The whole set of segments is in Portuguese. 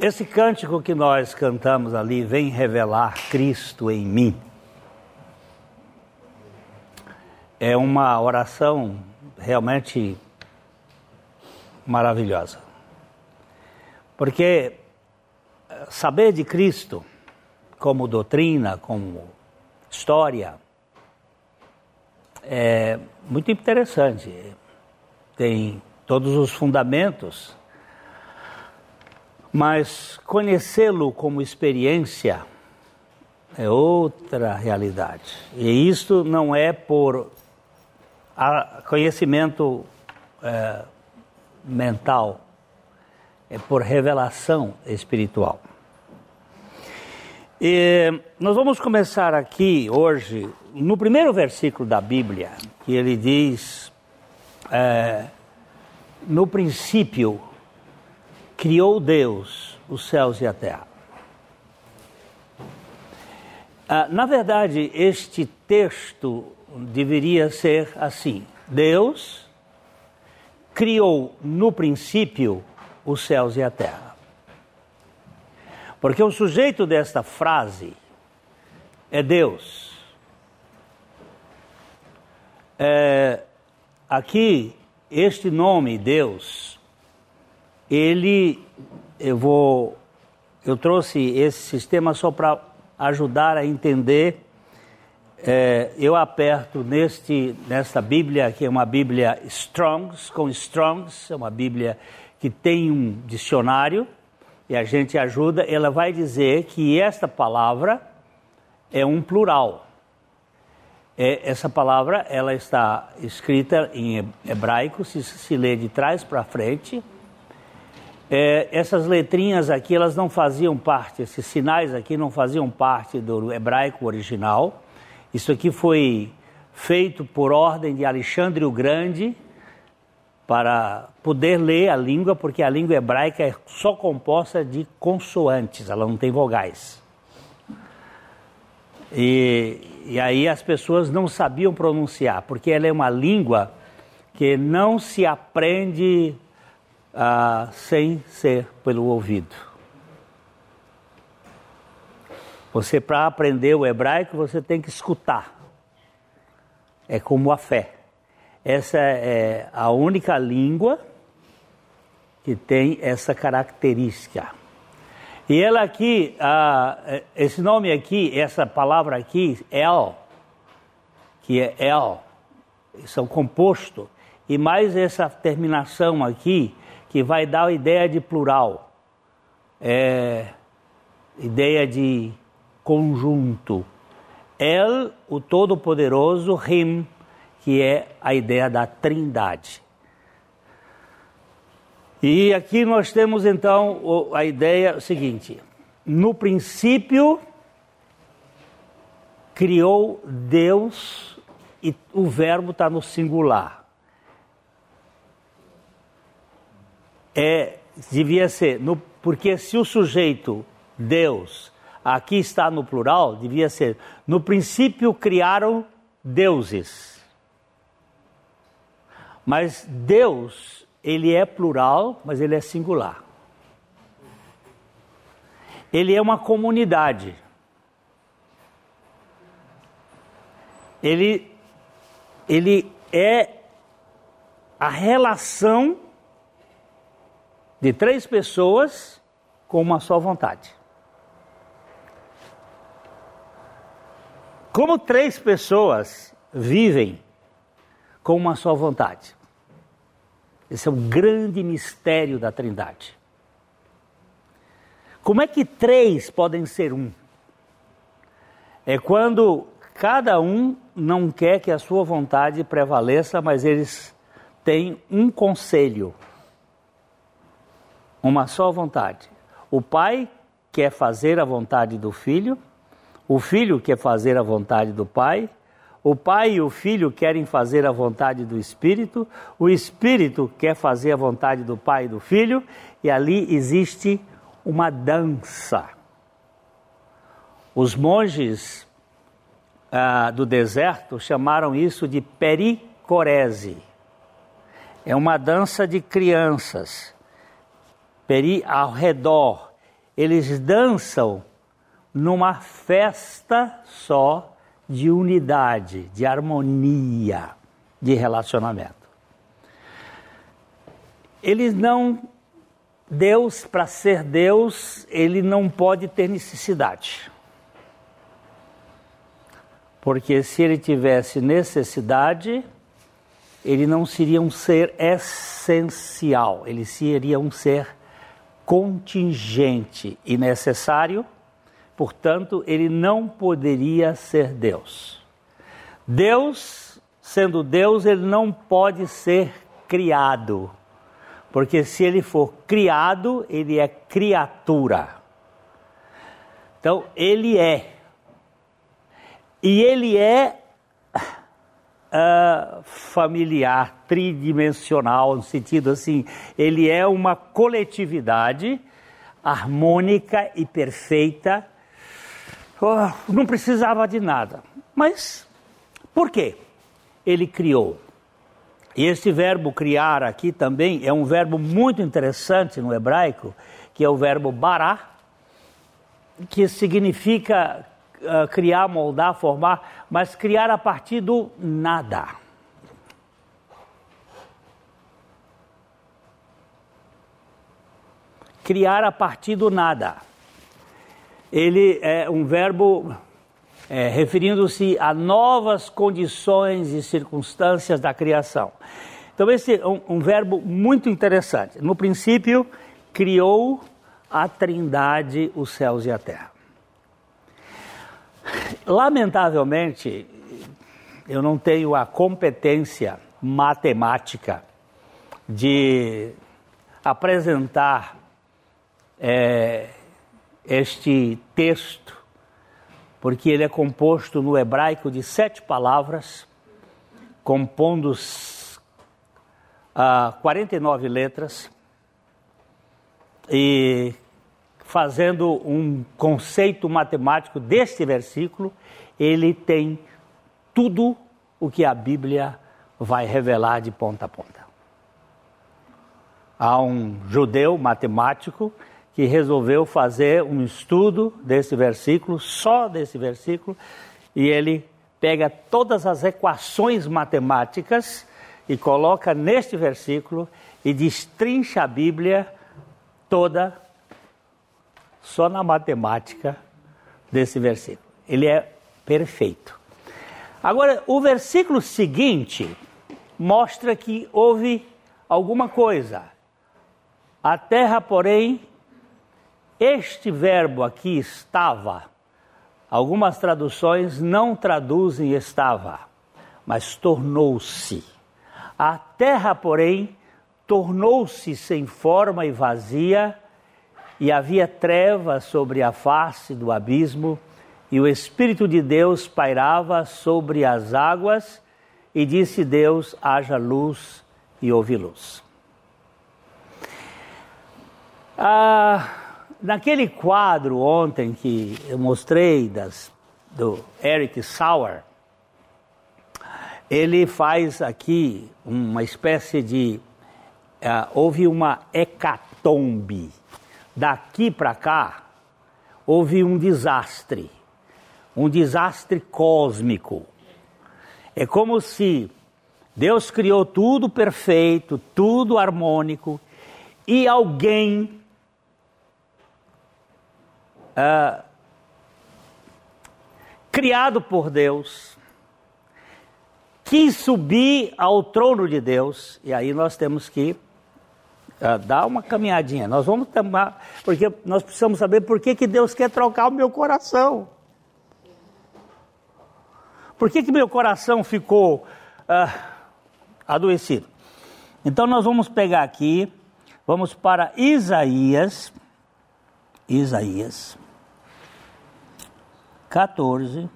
Esse cântico que nós cantamos ali, vem revelar Cristo em mim, é uma oração realmente maravilhosa. Porque saber de Cristo como doutrina, como história, é muito interessante. Tem todos os fundamentos, mas conhecê-lo como experiência é outra realidade. E isto não é por conhecimento é, mental, é por revelação espiritual. E nós vamos começar aqui hoje no primeiro versículo da Bíblia, que ele diz: é, No princípio criou Deus os céus e a terra. Ah, na verdade, este texto deveria ser assim: Deus criou no princípio os céus e a terra. Porque o sujeito desta frase é Deus. É, aqui, este nome, Deus, ele, eu vou, eu trouxe esse sistema só para ajudar a entender. É, eu aperto neste, nesta Bíblia, que é uma Bíblia Strongs, com Strongs, é uma Bíblia que tem um dicionário, e a gente ajuda, ela vai dizer que esta palavra é um plural. É, essa palavra ela está escrita em hebraico, se, se lê de trás para frente. É, essas letrinhas aqui elas não faziam parte, esses sinais aqui não faziam parte do hebraico original. Isso aqui foi feito por ordem de Alexandre o Grande, para poder ler a língua, porque a língua hebraica é só composta de consoantes, ela não tem vogais. E, e aí as pessoas não sabiam pronunciar, porque ela é uma língua que não se aprende uh, sem ser pelo ouvido. Você, para aprender o hebraico, você tem que escutar. É como a fé. Essa é a única língua que tem essa característica. E ela aqui, esse nome aqui, essa palavra aqui, El, que é El, são composto, e mais essa terminação aqui, que vai dar a ideia de plural, é, ideia de conjunto. El, o Todo-Poderoso, Rim, que é a ideia da trindade. E aqui nós temos então a ideia seguinte: no princípio criou Deus e o verbo está no singular. É, devia ser, no, porque se o sujeito Deus aqui está no plural, devia ser no princípio criaram deuses. Mas Deus, ele é plural, mas ele é singular. Ele é uma comunidade. Ele, ele é a relação de três pessoas com uma só vontade. Como três pessoas vivem com uma só vontade? Esse é o grande mistério da Trindade. Como é que três podem ser um? É quando cada um não quer que a sua vontade prevaleça, mas eles têm um conselho, uma só vontade. O pai quer fazer a vontade do filho, o filho quer fazer a vontade do pai, o pai e o filho querem fazer a vontade do Espírito, o Espírito quer fazer a vontade do pai e do filho, e ali existe uma dança. Os monges ah, do deserto chamaram isso de pericorese. É uma dança de crianças, peri ao redor, eles dançam numa festa só de unidade, de harmonia, de relacionamento. Eles não. Deus, para ser Deus, ele não pode ter necessidade. Porque se ele tivesse necessidade, ele não seria um ser essencial, ele seria um ser contingente e necessário, portanto, ele não poderia ser Deus. Deus, sendo Deus, ele não pode ser criado, porque se ele for criado, ele é criatura. Então, ele é. E ele é uh, familiar, tridimensional, no sentido assim, ele é uma coletividade harmônica e perfeita. Oh, não precisava de nada. Mas por quê? Ele criou. E esse verbo criar aqui também é um verbo muito interessante no hebraico, que é o verbo bará, que significa uh, criar, moldar, formar, mas criar a partir do nada. Criar a partir do nada. Ele é um verbo é, referindo-se a novas condições e circunstâncias da criação. Então, esse é um, um verbo muito interessante. No princípio, criou a Trindade os céus e a terra. Lamentavelmente, eu não tenho a competência matemática de apresentar é, este texto, porque ele é composto no hebraico de sete palavras, compondo uh, 49 letras, e fazendo um conceito matemático deste versículo, ele tem tudo o que a Bíblia vai revelar de ponta a ponta. Há um judeu matemático que resolveu fazer um estudo desse versículo, só desse versículo, e ele pega todas as equações matemáticas e coloca neste versículo e destrincha a Bíblia toda só na matemática desse versículo. Ele é perfeito. Agora, o versículo seguinte mostra que houve alguma coisa. A terra, porém, este verbo aqui estava. Algumas traduções não traduzem estava, mas tornou-se. A terra, porém, tornou-se sem forma e vazia e havia trevas sobre a face do abismo, e o Espírito de Deus pairava sobre as águas, e disse Deus: haja luz, e houve luz. Ah, naquele quadro ontem que eu mostrei das, do Eric Sauer, ele faz aqui uma espécie de. Uh, houve uma hecatombe daqui para cá, houve um desastre, um desastre cósmico. É como se Deus criou tudo perfeito, tudo harmônico, e alguém uh, criado por Deus quis subir ao trono de Deus, e aí nós temos que uh, dá uma caminhadinha. Nós vamos tomar, porque nós precisamos saber por que, que Deus quer trocar o meu coração. Por que, que meu coração ficou uh, adoecido? Então nós vamos pegar aqui, vamos para Isaías, Isaías 14.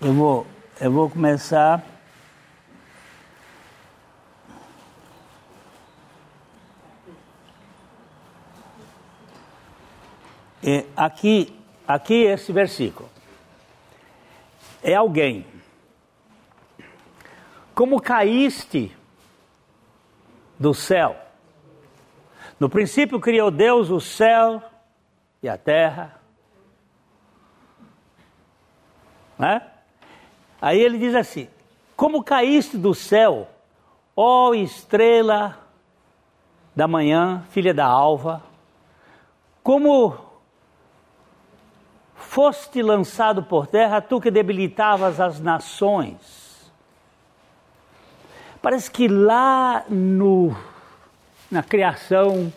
Eu vou, eu vou começar É, aqui, aqui esse versículo. É alguém. Como caíste do céu, No princípio criou Deus o céu e a terra. Né? Aí ele diz assim: Como caíste do céu, ó estrela da manhã, filha da alva, como foste lançado por terra, tu que debilitavas as nações. Parece que lá no, na criação,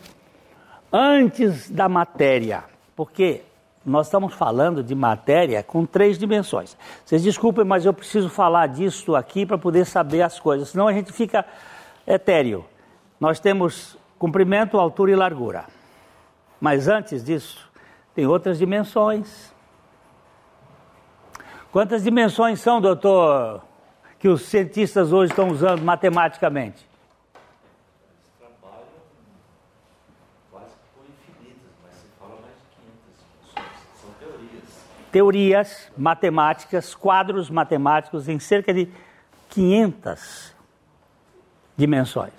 antes da matéria, porque nós estamos falando de matéria com três dimensões. Vocês desculpem, mas eu preciso falar disso aqui para poder saber as coisas, senão a gente fica etéreo. Nós temos comprimento, altura e largura. Mas antes disso, tem outras dimensões. Quantas dimensões são, doutor, que os cientistas hoje estão usando matematicamente? teorias matemáticas, quadros matemáticos em cerca de 500 dimensões.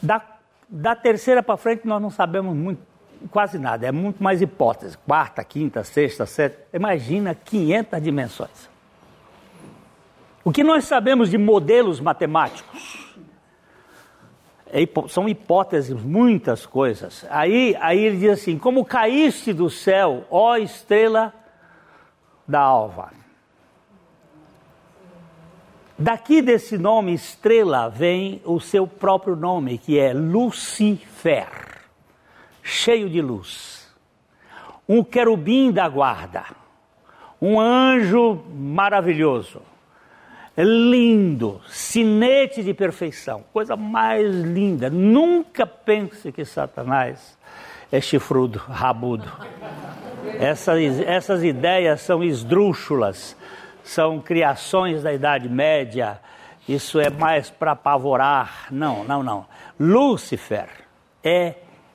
Da, da terceira para frente nós não sabemos muito, quase nada, é muito mais hipótese. Quarta, quinta, sexta, sétima, imagina 500 dimensões. O que nós sabemos de modelos matemáticos? É, são hipóteses, muitas coisas. Aí, aí ele diz assim: Como caíste do céu, ó estrela da alva. Daqui desse nome estrela vem o seu próprio nome, que é Lucifer, cheio de luz. Um querubim da guarda, um anjo maravilhoso, lindo, sinete de perfeição, coisa mais linda. Nunca pense que Satanás é chifrudo, rabudo. Essas, essas ideias são esdrúxulas, são criações da Idade Média, isso é mais para apavorar. Não, não, não. Lúcifer é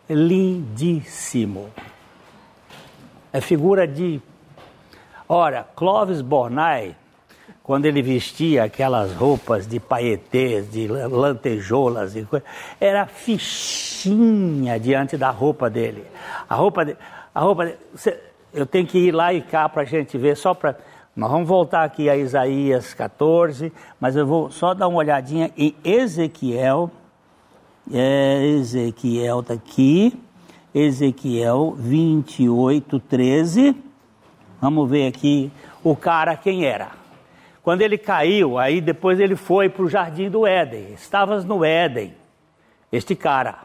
lindíssimo. É figura de. Ora, Clovis Bornai, quando ele vestia aquelas roupas de paetês, de lantejoulas, era fichinha diante da roupa dele. A roupa dele a roupa, eu tenho que ir lá e cá para a gente ver, só para. Nós vamos voltar aqui a Isaías 14, mas eu vou só dar uma olhadinha em Ezequiel. É, Ezequiel está aqui. Ezequiel 28, 13. Vamos ver aqui o cara quem era. Quando ele caiu, aí depois ele foi para o jardim do Éden. Estavas no Éden. Este cara.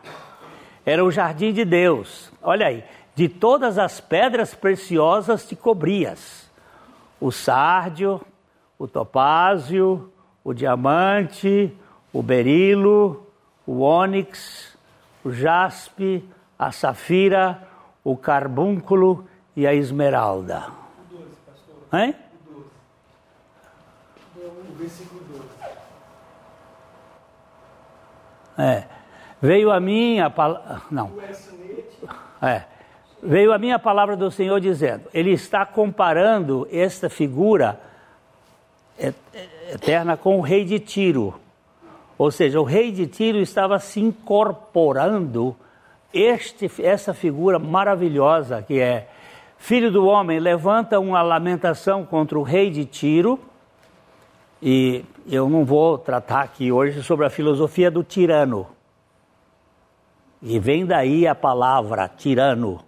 Era o jardim de Deus. Olha aí de todas as pedras preciosas te cobrias: o sárdio, o topázio, o diamante, o berilo, o ônix, o jaspe, a safira, o carbúnculo e a esmeralda. O 12, pastor. Hein? O 12. O versículo 12. É. Veio a mim a palavra. Não. É veio a minha palavra do Senhor dizendo: Ele está comparando esta figura eterna com o rei de Tiro. Ou seja, o rei de Tiro estava se incorporando este, essa figura maravilhosa que é filho do homem, levanta uma lamentação contra o rei de Tiro. E eu não vou tratar aqui hoje sobre a filosofia do tirano. E vem daí a palavra tirano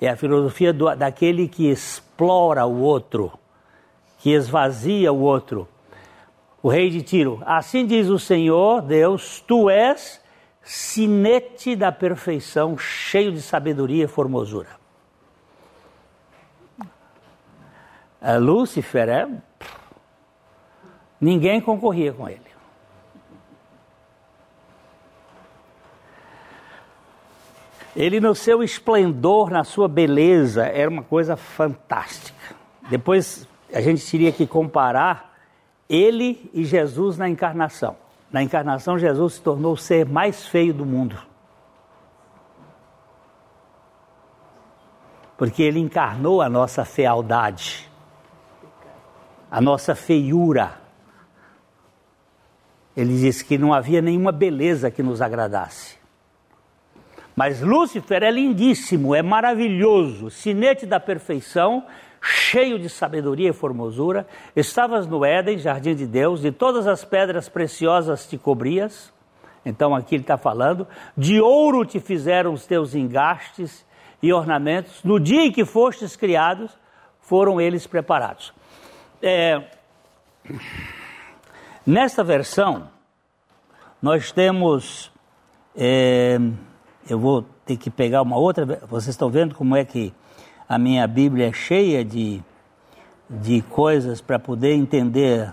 é a filosofia do, daquele que explora o outro, que esvazia o outro. O rei de Tiro, assim diz o Senhor Deus, tu és sinete da perfeição, cheio de sabedoria e formosura. É, Lúcifer é. Ninguém concorria com ele. Ele, no seu esplendor, na sua beleza, era uma coisa fantástica. Depois a gente teria que comparar ele e Jesus na encarnação. Na encarnação, Jesus se tornou o ser mais feio do mundo. Porque ele encarnou a nossa fealdade, a nossa feiura. Ele disse que não havia nenhuma beleza que nos agradasse. Mas Lúcifer é lindíssimo, é maravilhoso, sinete da perfeição, cheio de sabedoria e formosura. Estavas no Éden, jardim de Deus, de todas as pedras preciosas te cobrias. Então aqui ele está falando: de ouro te fizeram os teus engastes e ornamentos. No dia em que fostes criados, foram eles preparados. É, nesta versão, nós temos. É, eu vou ter que pegar uma outra. Vocês estão vendo como é que a minha Bíblia é cheia de, de coisas para poder entender.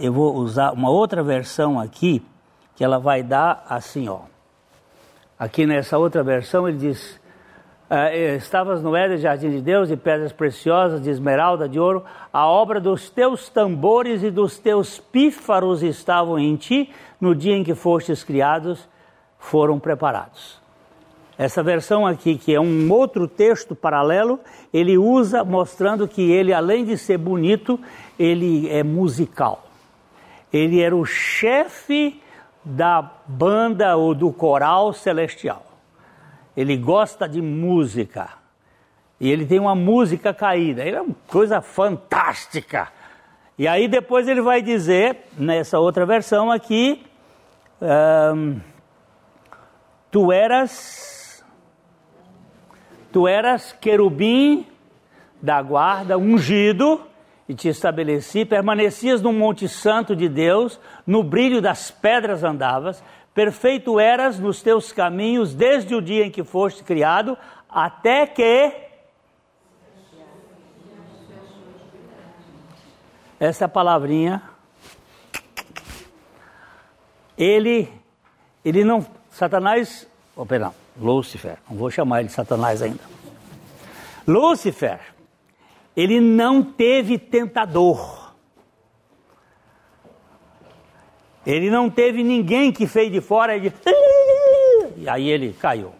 eu vou usar uma outra versão aqui, que ela vai dar assim, ó. Aqui nessa outra versão ele diz: Uh, estavas no Éden, jardim de Deus, de pedras preciosas, de esmeralda, de ouro, a obra dos teus tambores e dos teus pífaros estavam em ti, no dia em que fostes criados, foram preparados. Essa versão aqui, que é um outro texto paralelo, ele usa mostrando que ele, além de ser bonito, ele é musical. Ele era o chefe da banda ou do coral celestial ele gosta de música. E ele tem uma música caída. Ele é uma coisa fantástica. E aí depois ele vai dizer, nessa outra versão aqui, um, tu eras, tu eras querubim da guarda, ungido, e te estabeleci, permanecias no monte santo de Deus, no brilho das pedras andavas, Perfeito eras nos teus caminhos desde o dia em que foste criado, até que. Essa palavrinha. Ele, ele não. Satanás. Oh, perdão, Lúcifer. Não vou chamar ele de Satanás ainda. Lúcifer, ele não teve tentador. Ele não teve ninguém que fez de fora e, e aí ele caiu.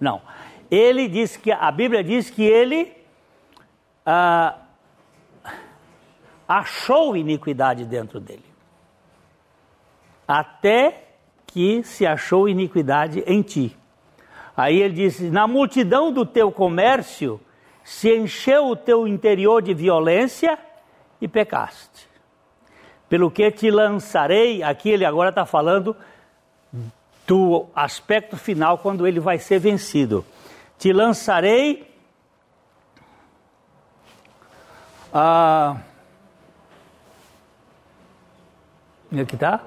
Não. Ele diz que a Bíblia diz que ele ah, achou iniquidade dentro dele. Até que se achou iniquidade em ti. Aí ele disse: Na multidão do teu comércio se encheu o teu interior de violência e pecaste pelo que te lançarei. Aqui ele agora está falando do aspecto final, quando ele vai ser vencido. Te lançarei. Ah, aqui está?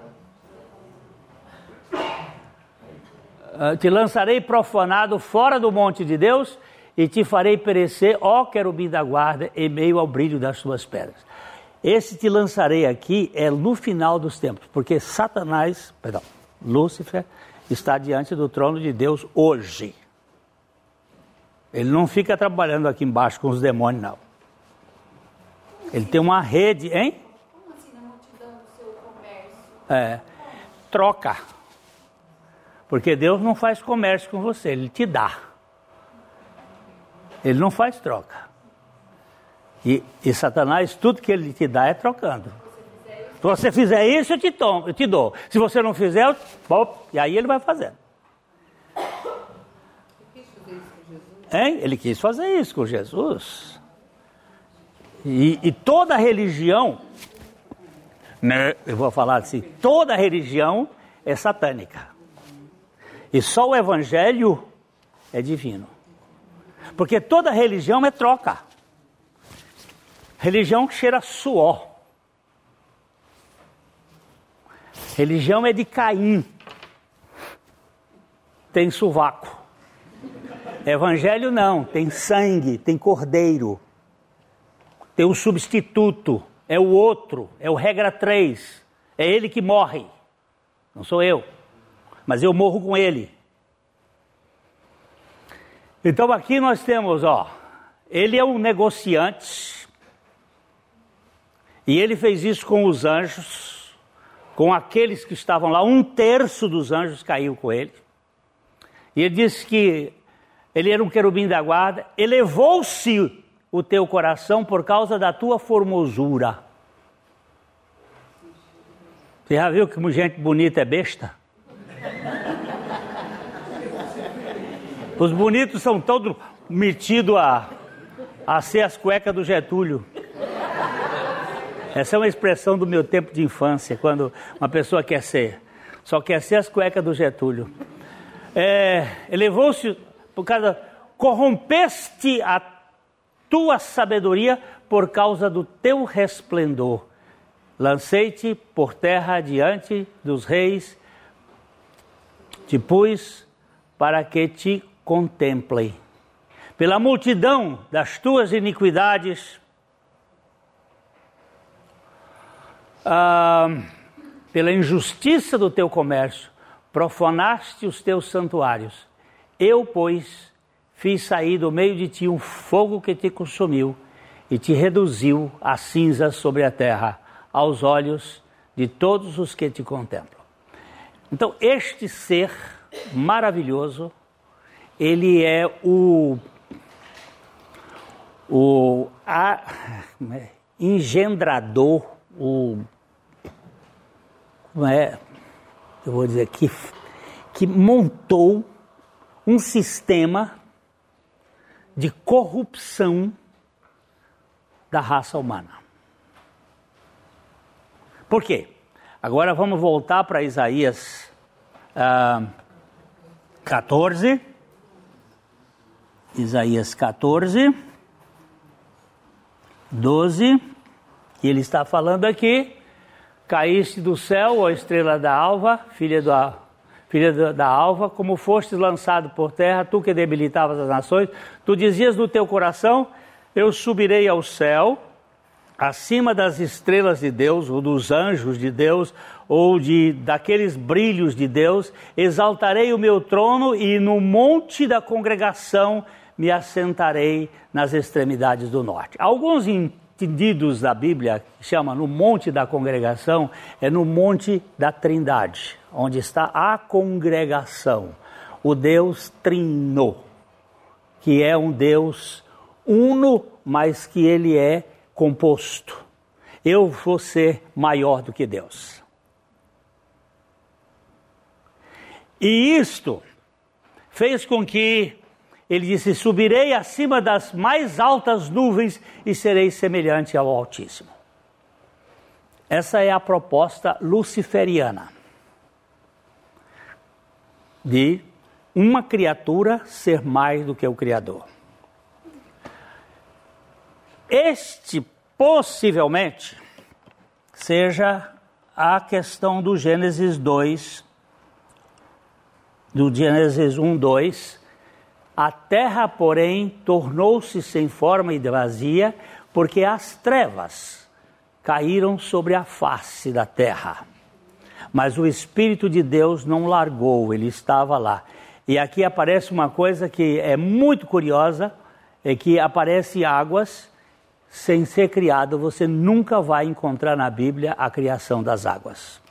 Ah, te lançarei profanado fora do monte de Deus e te farei perecer, ó querubim da guarda, em meio ao brilho das suas pedras. Esse te lançarei aqui é no final dos tempos, porque Satanás, perdão, Lúcifer está diante do trono de Deus hoje. Ele não fica trabalhando aqui embaixo com os demônios, não. Ele tem uma rede, hein? Como assim, na multidão do seu comércio? É, troca. Porque Deus não faz comércio com você, Ele te dá. Ele não faz troca. E, e Satanás, tudo que ele te dá é trocando. Se você fizer isso, eu te, tomo, eu te dou. Se você não fizer, eu, e aí ele vai fazendo. Hein? Ele quis fazer isso com Jesus. E, e toda religião, né, eu vou falar assim, toda religião é satânica. E só o evangelho é divino. Porque toda religião é troca. Religião cheira suor. Religião é de Caim. Tem sovaco. Evangelho não, tem sangue, tem cordeiro. Tem um substituto, é o outro, é o regra 3. É ele que morre. Não sou eu. Mas eu morro com ele. Então aqui nós temos, ó, ele é um negociante e ele fez isso com os anjos, com aqueles que estavam lá, um terço dos anjos caiu com ele. E ele disse que ele era um querubim da guarda, elevou-se o teu coração por causa da tua formosura. Você já viu que gente bonita é besta? Os bonitos são todos metidos a, a ser as cuecas do Getúlio. Essa é uma expressão do meu tempo de infância, quando uma pessoa quer ser. Só quer ser as cuecas do Getúlio. É, Elevou-se por causa. Corrompeste a tua sabedoria por causa do teu resplendor. Lancei-te por terra diante dos reis, te pus para que te contemplem. Pela multidão das tuas iniquidades, ah, pela injustiça do teu comércio, profanaste os teus santuários. Eu, pois, fiz sair do meio de ti um fogo que te consumiu e te reduziu a cinzas sobre a terra, aos olhos de todos os que te contemplam. Então, este ser maravilhoso, ele é o, o a, é, engendrador, o como é, eu vou dizer que que montou um sistema de corrupção da raça humana. Por quê? Agora vamos voltar para Isaías ah, 14. Isaías 14, 12, que ele está falando aqui. Caíste do céu, ó estrela da alva, filha da, filha da alva, como fostes lançado por terra, tu que debilitavas as nações, tu dizias no teu coração: Eu subirei ao céu, acima das estrelas de Deus, ou dos anjos de Deus, ou de daqueles brilhos de Deus, exaltarei o meu trono e no monte da congregação me assentarei nas extremidades do norte. Alguns entendidos da Bíblia chamam no monte da congregação, é no monte da Trindade, onde está a congregação, o Deus Trino, que é um Deus uno, mas que ele é composto. Eu vou ser maior do que Deus. E isto fez com que ele disse: Subirei acima das mais altas nuvens e serei semelhante ao Altíssimo. Essa é a proposta luciferiana de uma criatura ser mais do que o Criador. Este possivelmente seja a questão do Gênesis 2, do Gênesis 1, 2. A terra, porém, tornou-se sem forma e vazia, porque as trevas caíram sobre a face da terra. Mas o Espírito de Deus não largou, ele estava lá. E aqui aparece uma coisa que é muito curiosa, é que aparece águas sem ser criado, você nunca vai encontrar na Bíblia a criação das águas.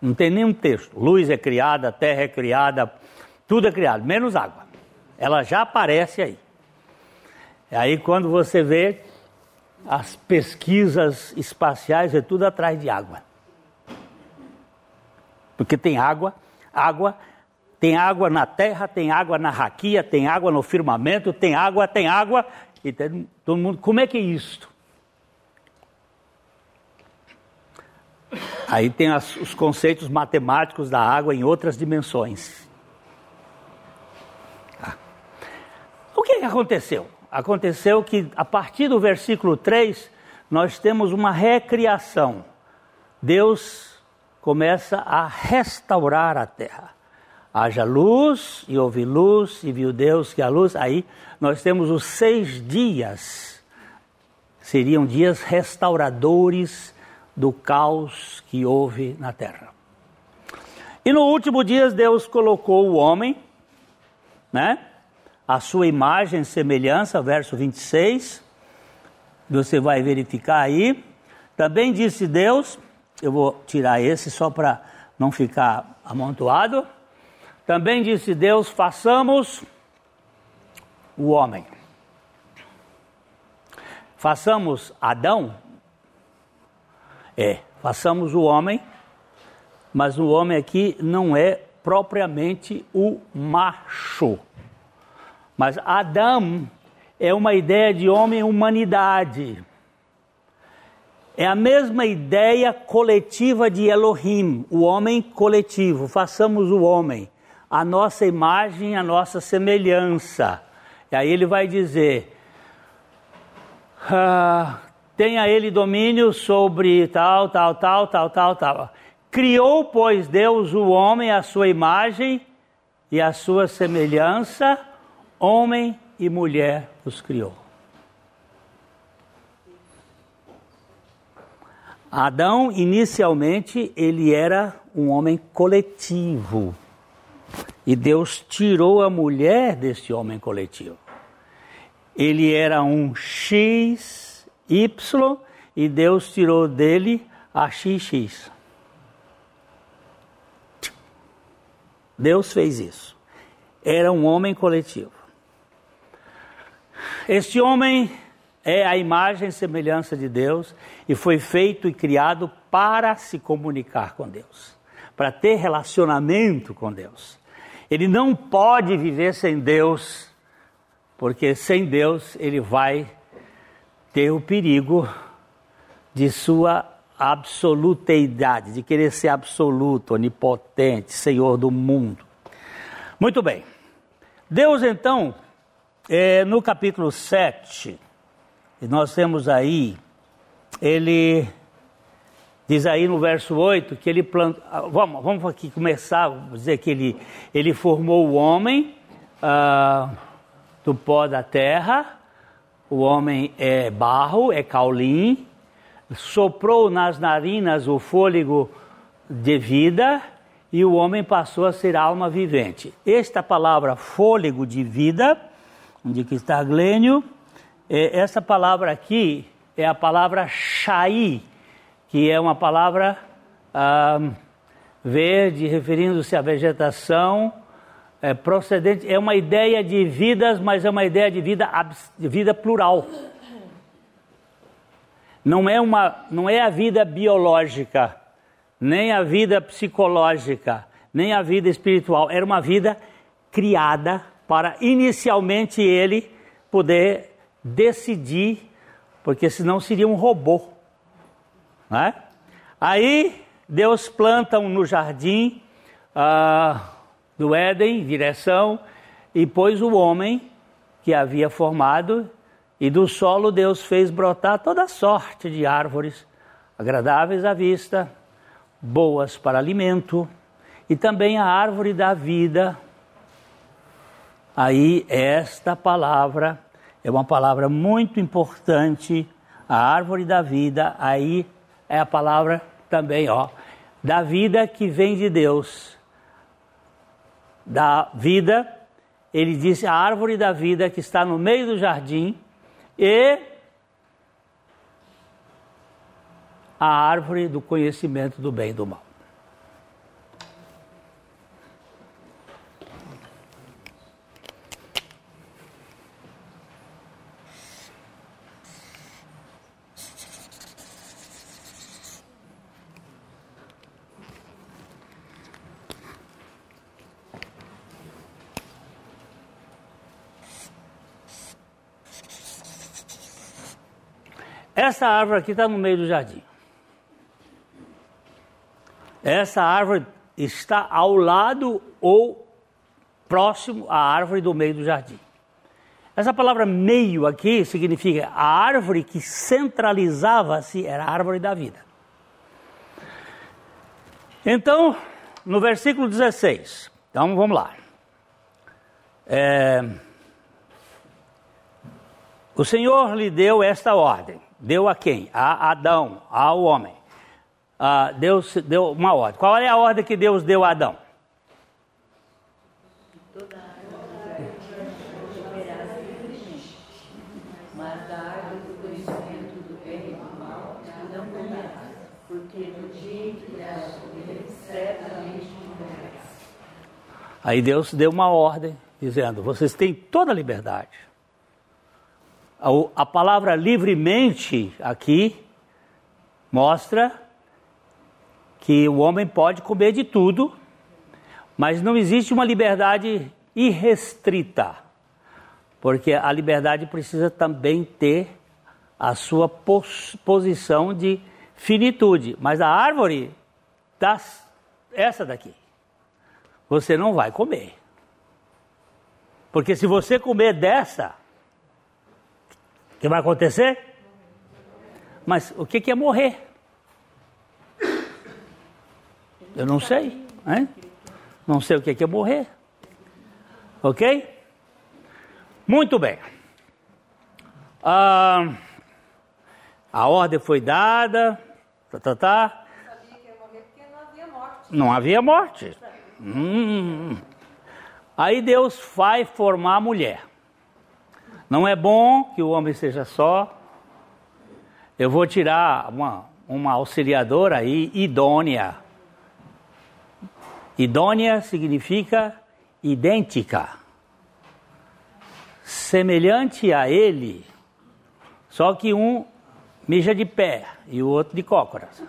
Não tem nenhum texto. Luz é criada, terra é criada, tudo é criado, menos água. Ela já aparece aí. Aí quando você vê as pesquisas espaciais, é tudo atrás de água. Porque tem água, água tem água na terra, tem água na raquia, tem água no firmamento, tem água, tem água. E tem, todo mundo, como é que é isto? Aí tem as, os conceitos matemáticos da água em outras dimensões. Ah. O que, que aconteceu? Aconteceu que a partir do versículo 3, nós temos uma recriação. Deus começa a restaurar a terra haja luz, e houve luz, e viu Deus que a luz. Aí nós temos os seis dias, seriam dias restauradores do caos que houve na terra. E no último dia Deus colocou o homem, né? A sua imagem semelhança, verso 26. Você vai verificar aí. Também disse Deus, eu vou tirar esse só para não ficar amontoado. Também disse Deus: façamos o homem. Façamos Adão? É, façamos o homem, mas o homem aqui não é propriamente o macho. Mas Adão é uma ideia de homem-humanidade. É a mesma ideia coletiva de Elohim, o homem coletivo. Façamos o homem, a nossa imagem, a nossa semelhança. E aí ele vai dizer: ah, tenha ele domínio sobre tal, tal, tal, tal, tal, tal. Criou, pois, Deus o homem à sua imagem e à sua semelhança, homem e mulher os criou. Adão, inicialmente, ele era um homem coletivo. E Deus tirou a mulher desse homem coletivo. Ele era um X, Y, e Deus tirou dele a XX. Deus fez isso. Era um homem coletivo. Este homem é a imagem e semelhança de Deus e foi feito e criado para se comunicar com Deus, para ter relacionamento com Deus. Ele não pode viver sem Deus, porque sem Deus ele vai ter o perigo de sua absoluteidade, de querer ser absoluto, onipotente, Senhor do mundo. Muito bem. Deus então, é, no capítulo 7, e nós temos aí, ele diz aí no verso 8 que ele plantou. Ah, vamos, vamos aqui começar, dizer que ele, ele formou o homem ah, do pó da terra. O homem é barro, é caulim, soprou nas narinas o fôlego de vida e o homem passou a ser alma vivente. Esta palavra fôlego de vida, onde que está Glênio, é, essa palavra aqui é a palavra Shai, que é uma palavra ah, verde, referindo-se à vegetação é, procedente. É uma ideia de vidas, mas é uma ideia de vida, de vida plural. Não é, uma, não é a vida biológica, nem a vida psicológica, nem a vida espiritual. Era uma vida criada para inicialmente ele poder decidir, porque senão seria um robô. Né? Aí Deus planta no jardim ah, do Éden, direção, e pôs o homem que havia formado, e do solo Deus fez brotar toda sorte de árvores, agradáveis à vista, boas para alimento, e também a árvore da vida. Aí esta palavra é uma palavra muito importante. A árvore da vida, aí é a palavra também, ó, da vida que vem de Deus. Da vida, ele disse a árvore da vida que está no meio do jardim e a árvore do conhecimento do bem e do mal. Essa árvore aqui está no meio do jardim. Essa árvore está ao lado ou próximo à árvore do meio do jardim. Essa palavra meio aqui significa a árvore que centralizava-se era a árvore da vida. Então, no versículo 16, então vamos lá. É, o Senhor lhe deu esta ordem. Deu a quem? A Adão, ao homem. Ah, Deus deu uma ordem. Qual é a ordem que Deus deu a Adão? Aí Deus deu uma ordem, dizendo: vocês têm toda a liberdade a palavra livremente aqui mostra que o homem pode comer de tudo, mas não existe uma liberdade irrestrita, porque a liberdade precisa também ter a sua pos posição de finitude. Mas a árvore, das, essa daqui, você não vai comer. Porque se você comer dessa, o que vai acontecer? Mas o que, é morrer? Eu não sei. Hein? Não sei o que, que é morrer. Ok? Muito bem. Ah, a ordem foi dada. Tá, tá, tá. Não havia morte. Hum. Aí Deus vai formar a mulher. Não é bom que o homem seja só. Eu vou tirar uma, uma auxiliadora aí, idônea. Idônea significa idêntica, semelhante a ele, só que um mija de pé e o outro de cócoras.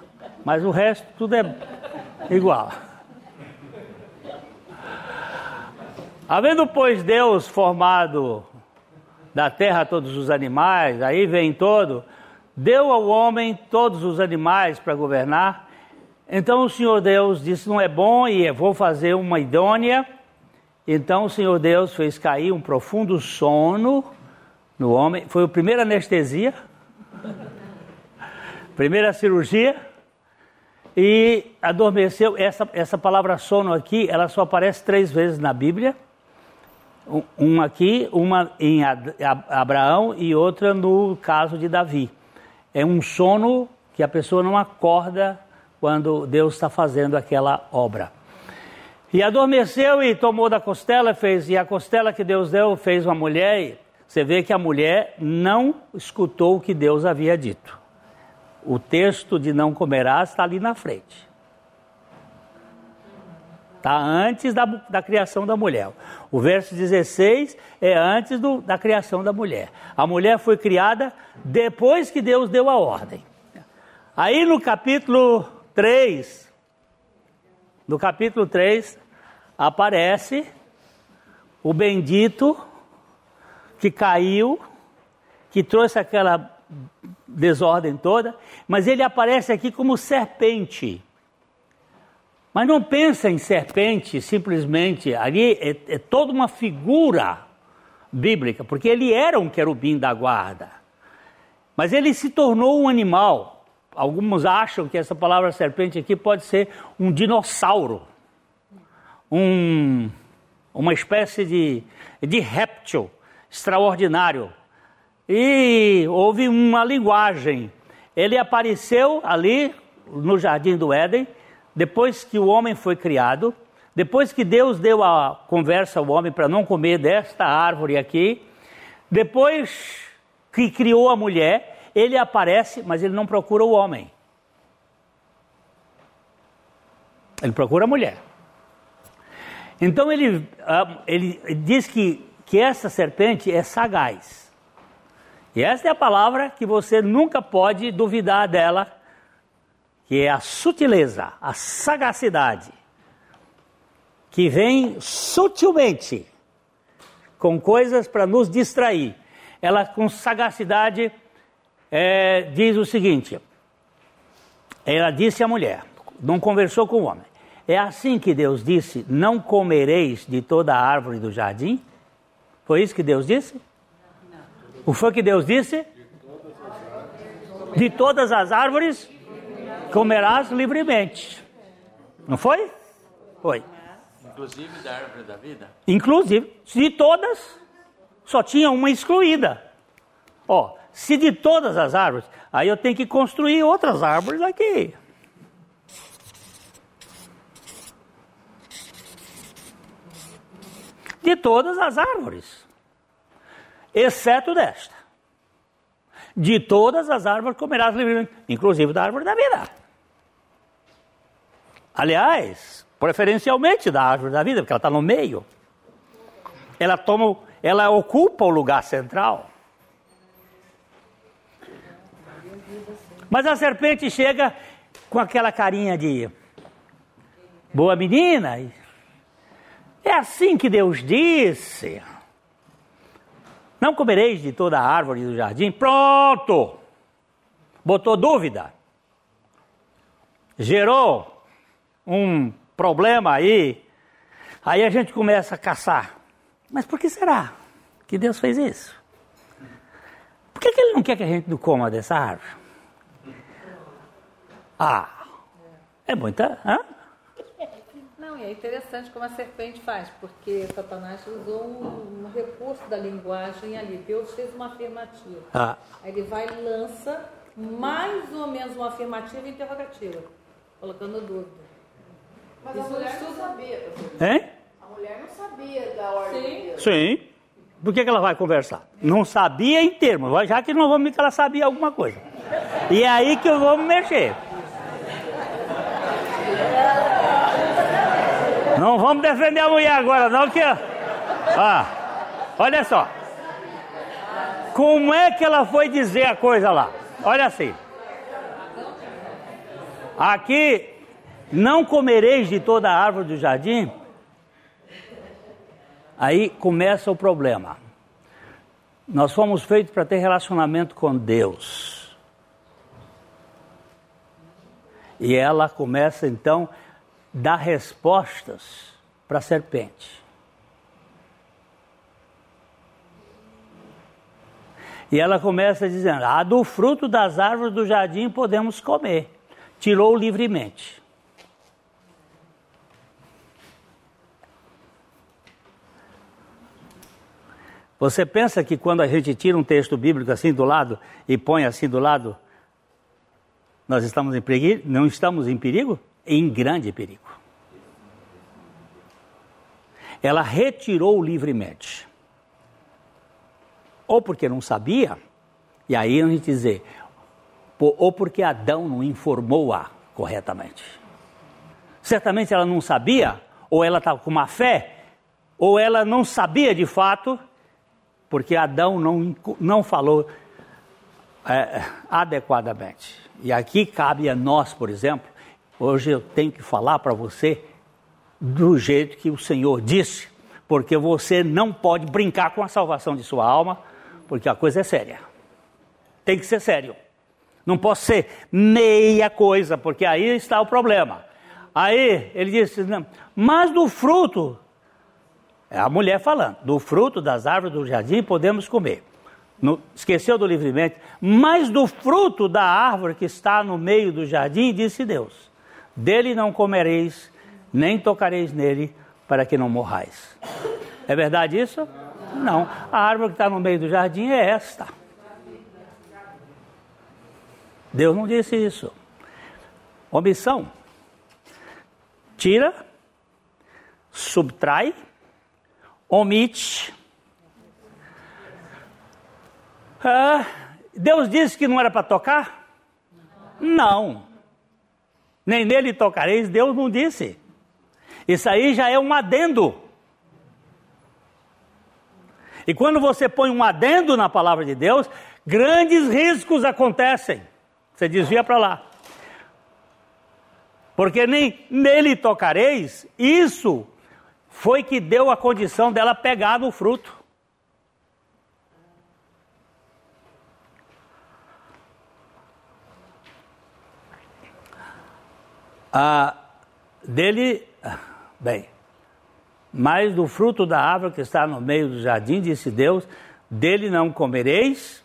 Mas o resto tudo é igual. Havendo, pois, Deus formado da terra todos os animais, aí vem todo, deu ao homem todos os animais para governar. Então o Senhor Deus disse: Não é bom e vou fazer uma idônea. Então o Senhor Deus fez cair um profundo sono no homem. Foi a primeira anestesia, primeira cirurgia. E adormeceu. Essa, essa palavra sono aqui, ela só aparece três vezes na Bíblia. Um- aqui, uma em Abraão e outra no caso de Davi. É um sono que a pessoa não acorda quando Deus está fazendo aquela obra. E adormeceu e tomou da costela, fez, e a costela que Deus deu fez uma mulher. e Você vê que a mulher não escutou o que Deus havia dito. O texto de não comerás está ali na frente. Está antes da, da criação da mulher. O verso 16 é antes do- da criação da mulher. A mulher foi criada depois que Deus deu a ordem. Aí no capítulo 3, no capítulo 3, aparece o bendito que caiu, que trouxe aquela desordem toda, mas ele aparece aqui como serpente. Mas não pensa em serpente simplesmente, ali é, é toda uma figura bíblica, porque ele era um querubim da guarda. Mas ele se tornou um animal. Alguns acham que essa palavra serpente aqui pode ser um dinossauro, um, uma espécie de, de réptil extraordinário. E houve uma linguagem. Ele apareceu ali no jardim do Éden, depois que o homem foi criado, depois que Deus deu a conversa ao homem para não comer desta árvore aqui, depois que criou a mulher, ele aparece, mas ele não procura o homem. Ele procura a mulher. Então ele, ah, ele diz que, que essa serpente é sagaz. E esta é a palavra que você nunca pode duvidar dela, que é a sutileza, a sagacidade, que vem sutilmente com coisas para nos distrair. Ela, com sagacidade, é, diz o seguinte: ela disse à mulher, não conversou com o homem. É assim que Deus disse: Não comereis de toda a árvore do jardim? Foi isso que Deus disse? O foi que Deus disse? De todas as árvores comerás livremente. Não foi? Foi. Inclusive da árvore da vida? Inclusive, de todas, só tinha uma excluída. Ó, se de todas as árvores, aí eu tenho que construir outras árvores aqui. De todas as árvores, exceto desta. De todas as árvores comerás livremente, inclusive da árvore da vida. Aliás, preferencialmente da árvore da vida, porque ela está no meio. Ela toma, ela ocupa o lugar central. Mas a serpente chega com aquela carinha de boa menina. É assim que Deus disse. Não comereis de toda a árvore do jardim. Pronto! Botou dúvida. Gerou um problema aí. Aí a gente começa a caçar. Mas por que será que Deus fez isso? Por que, que ele não quer que a gente não coma dessa árvore? Ah, é muita. Hã? Não, e é interessante como a serpente faz, porque Satanás usou um, um recurso da linguagem ali. Deus fez uma afirmativa. Ah, Aí ele vai e lança mais ou menos uma afirmativa e interrogativa, colocando dúvida. Mas a mulher não sabia, pastor. hein? A mulher não sabia da ordem de Deus. Sim. Por que, que ela vai conversar? Não sabia em termos, já que não vamos ver que ela sabia alguma coisa. E é aí que eu vou me mexer. Não vamos defender a mulher agora, não, que. Ah, olha só. Como é que ela foi dizer a coisa lá? Olha assim. Aqui, não comereis de toda a árvore do jardim, Aí começa o problema. Nós fomos feitos para ter relacionamento com Deus. E ela começa então a dar respostas para a serpente. E ela começa dizendo: Ah, do fruto das árvores do jardim podemos comer. Tirou livremente. Você pensa que quando a gente tira um texto bíblico assim do lado e põe assim do lado, nós estamos em perigo? Não estamos em perigo? Em grande perigo. Ela retirou livremente. Ou porque não sabia, e aí a gente dizer, ou porque Adão não informou-a corretamente. Certamente ela não sabia, ou ela estava com má fé, ou ela não sabia de fato, porque Adão não, não falou é, adequadamente. E aqui cabe a nós, por exemplo, hoje eu tenho que falar para você do jeito que o Senhor disse, porque você não pode brincar com a salvação de sua alma, porque a coisa é séria. Tem que ser sério. Não posso ser meia coisa, porque aí está o problema. Aí ele disse: não, mas do fruto é a mulher falando: do fruto das árvores do jardim podemos comer. No- esqueceu do livremente, mas do fruto da árvore que está no meio do jardim, disse Deus: dele não comereis, nem tocareis nele, para que não morrais. É verdade isso? Não. A árvore que está no meio do jardim é esta. Deus não disse isso. Omissão. Tira, subtrai, omite. Ah, Deus disse que não era para tocar? Não. Nem nele tocareis, Deus não disse. Isso aí já é um adendo. E quando você põe um adendo na palavra de Deus, grandes riscos acontecem. Você desvia para lá. Porque nem nele tocareis, isso foi que deu a condição dela pegar no fruto. Ah, dele, bem, mas do fruto da árvore que está no meio do jardim, disse Deus, dele não comereis,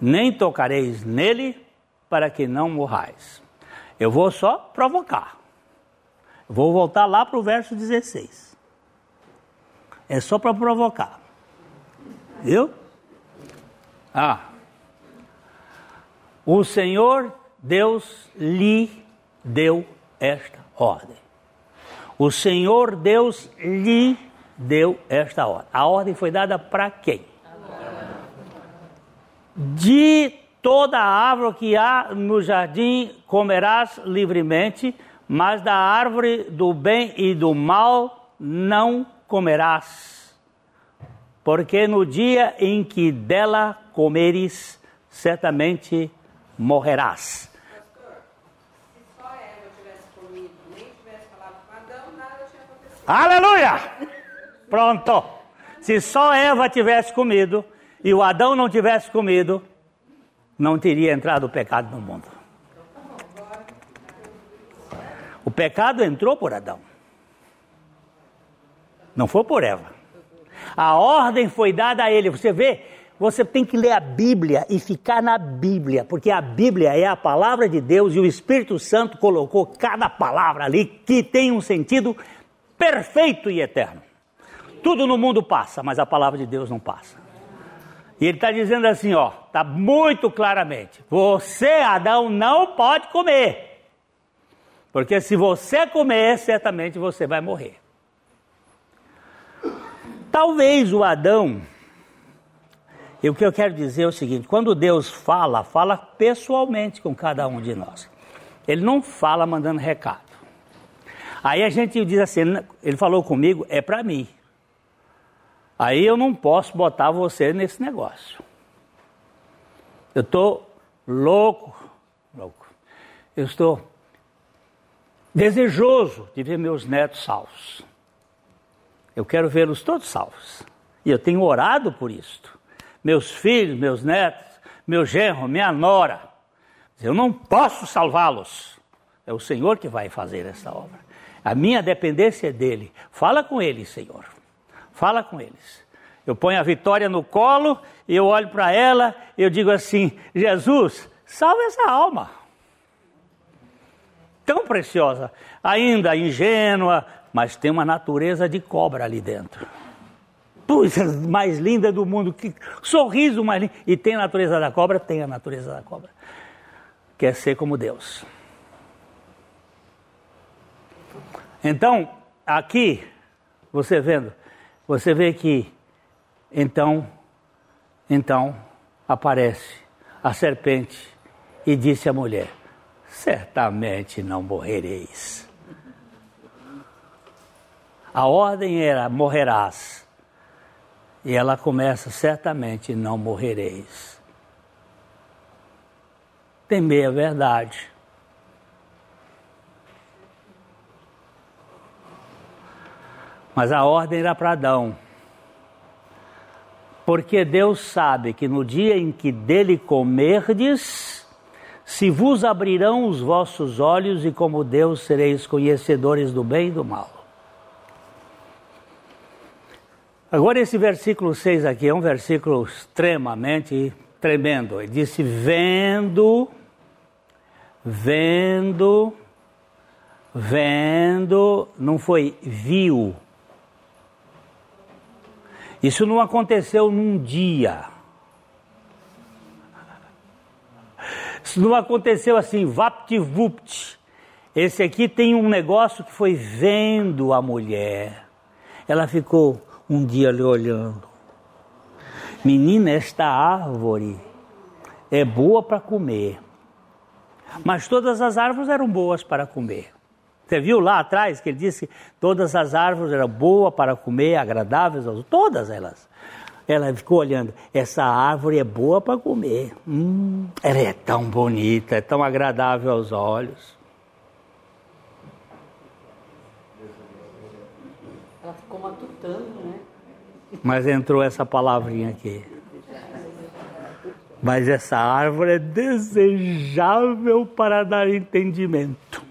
nem tocareis nele, para que não morrais. Eu vou só provocar. Vou voltar lá para o verso 16. É só para provocar. Viu? Ah. O Senhor Deus lhe deu esta ordem. O Senhor Deus lhe deu esta ordem. A ordem foi dada para quem? De toda árvore que há no jardim comerás livremente, mas da árvore do bem e do mal não comerás. Porque no dia em que dela comeres, certamente morrerás. Se só Eva tivesse comido Aleluia! Pronto. Se só Eva tivesse comido e o Adão não tivesse comido, não teria entrado o pecado no mundo. O pecado entrou por Adão. Não foi por Eva. A ordem foi dada a ele. Você vê, você tem que ler a Bíblia e ficar na Bíblia, porque a Bíblia é a palavra de Deus e o Espírito Santo colocou cada palavra ali que tem um sentido perfeito e eterno. Tudo no mundo passa, mas a palavra de Deus não passa. E ele está dizendo assim, ó, está muito claramente: você, Adão, não pode comer, porque se você comer, certamente você vai morrer. Talvez o Adão, e o que eu quero dizer é o seguinte: quando Deus fala, fala pessoalmente com cada um de nós. Ele não fala mandando recado. Aí a gente diz assim: ele falou comigo, é para mim. Aí eu não posso botar você nesse negócio. Eu estou louco, louco. Eu estou desejoso de ver meus netos salvos. Eu quero vê-los todos salvos. E eu tenho orado por isto. Meus filhos, meus netos, meu genro, minha nora. Eu não posso salvá-los. É o Senhor que vai fazer essa obra. A minha dependência é dele. Fala com ele, Senhor. Fala com eles. Eu ponho a Vitória no colo eu olho para ela eu digo assim: Jesus, salva essa alma. Tão preciosa, ainda ingênua, mas tem uma natureza de cobra ali dentro. Coisa mais linda do mundo, que sorriso mais lindo. E tem a natureza da cobra? Tem a natureza da cobra. Quer ser como Deus. Então, aqui, você vendo, você vê que então, então aparece a serpente e disse à mulher: Certamente não morrereis. A ordem era: morrerás. E ela começa: certamente não morrereis. Temer a verdade. Mas a ordem era para Adão porque Deus sabe que no dia em que dele comerdes, se vos abrirão os vossos olhos e como Deus sereis conhecedores do bem e do mal. Agora esse versículo 6 aqui é um versículo extremamente tremendo. Ele disse: vendo, vendo, vendo, não foi viu isso não aconteceu num dia. Isso não aconteceu assim, vapt-vupt. Esse aqui tem um negócio que foi vendo a mulher. Ela ficou um dia ali olhando. Menina, esta árvore é boa para comer. Mas todas as árvores eram boas para comer. Você viu lá atrás que ele disse que todas as árvores eram boas para comer, agradáveis, todas elas. Ela ficou olhando, essa árvore é boa para comer. Hum, ela é tão bonita, é tão agradável aos olhos. Ela ficou matutando, né? Mas entrou essa palavrinha aqui. Mas essa árvore é desejável para dar entendimento.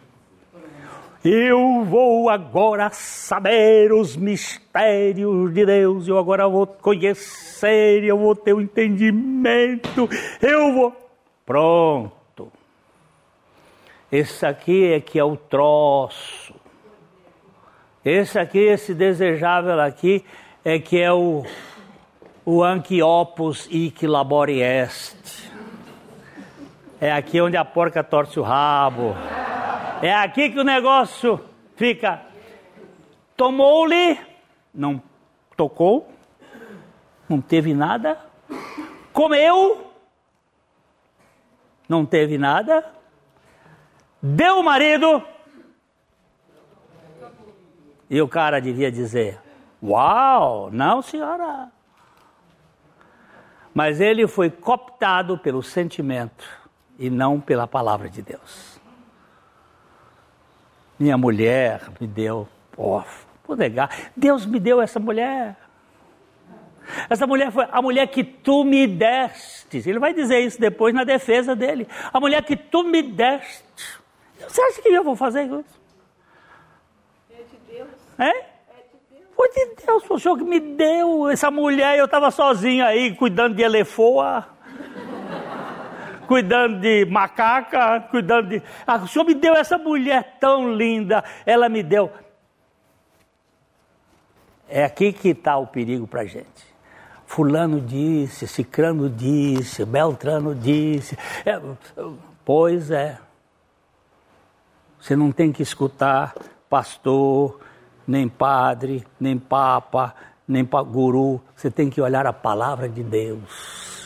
Eu vou agora saber os mistérios de Deus, eu agora vou conhecer, eu vou ter o um entendimento, eu vou. Pronto. Esse aqui é que é o troço. Esse aqui, esse desejável aqui, é que é o, o anquiopus ic labore est. É aqui onde a porca torce o rabo. É aqui que o negócio fica. Tomou-lhe, não tocou, não teve nada. Comeu, não teve nada. Deu o marido. E o cara devia dizer: Uau, não, senhora. Mas ele foi cooptado pelo sentimento e não pela palavra de Deus. Minha mulher me deu, oh, vou negar. Deus me deu essa mulher. Essa mulher foi a mulher que tu me deste. Ele vai dizer isso depois na defesa dele. A mulher que tu me deste. Você acha que eu vou fazer isso? É de Deus. É? De Deus. Foi de Deus, foi o Senhor que me deu essa mulher. Eu estava sozinho aí, cuidando de elefoa, cuidando de macaca, cuidando de. Ah, o Senhor me deu essa mulher tão linda. Ela me deu. É aqui que está o perigo para gente. Fulano disse, Cicrano disse, Beltrano disse. É, pois é. Você não tem que escutar pastor, nem padre, nem papa, nem guru. Você tem que olhar a palavra de Deus.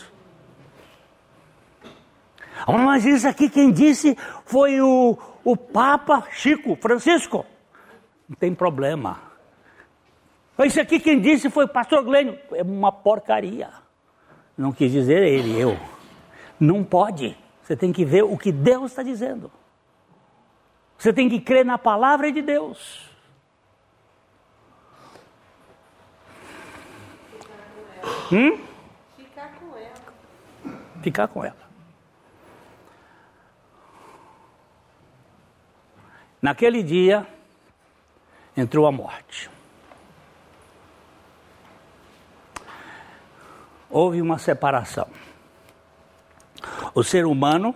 Mas isso aqui quem disse foi o, o Papa Chico Francisco. Não tem problema. Isso aqui quem disse foi o pastor Glênio. É uma porcaria. Não quis dizer ele, eu. Não pode. Você tem que ver o que Deus está dizendo. Você tem que crer na palavra de Deus. Hum? Ficar com ela. Ficar com ela. Naquele dia entrou a morte. Houve uma separação. O ser humano,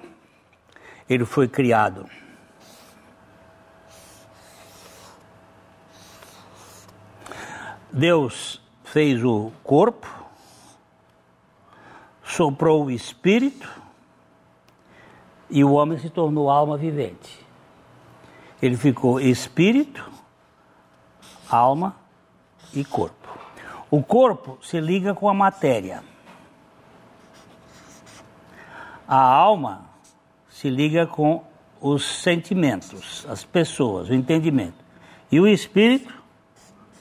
ele foi criado Deus fez o corpo, soprou o espírito e o homem se tornou alma vivente. Ele ficou espírito, alma e corpo. O corpo se liga com a matéria. A alma se liga com os sentimentos, as pessoas, o entendimento. E o espírito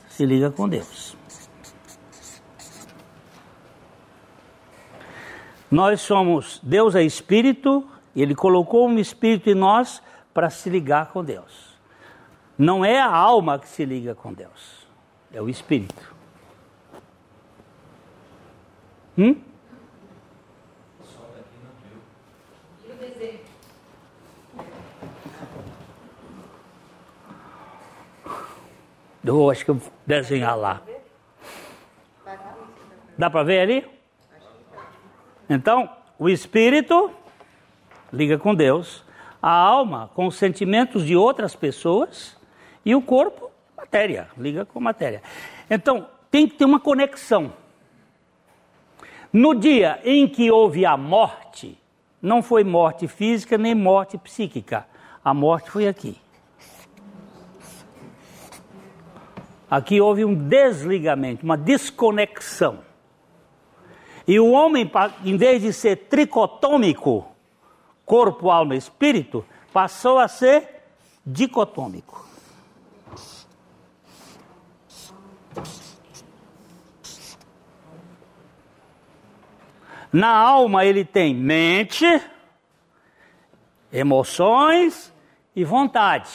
se liga com Deus. Nós somos, Deus é espírito, Ele colocou um espírito em nós para se ligar com Deus. Não é a alma que se liga com Deus, é o espírito. Hum? Eu acho que eu vou desenhar lá. Dá para ver ali? Então, o espírito liga com Deus, a alma com os sentimentos de outras pessoas e o corpo, matéria, liga com matéria. Então, tem que ter uma conexão. No dia em que houve a morte, não foi morte física nem morte psíquica. A morte foi aqui. Aqui houve um desligamento, uma desconexão. E o homem, em vez de ser tricotômico, corpo, alma e espírito, passou a ser dicotômico. Na alma ele tem mente, emoções e vontade.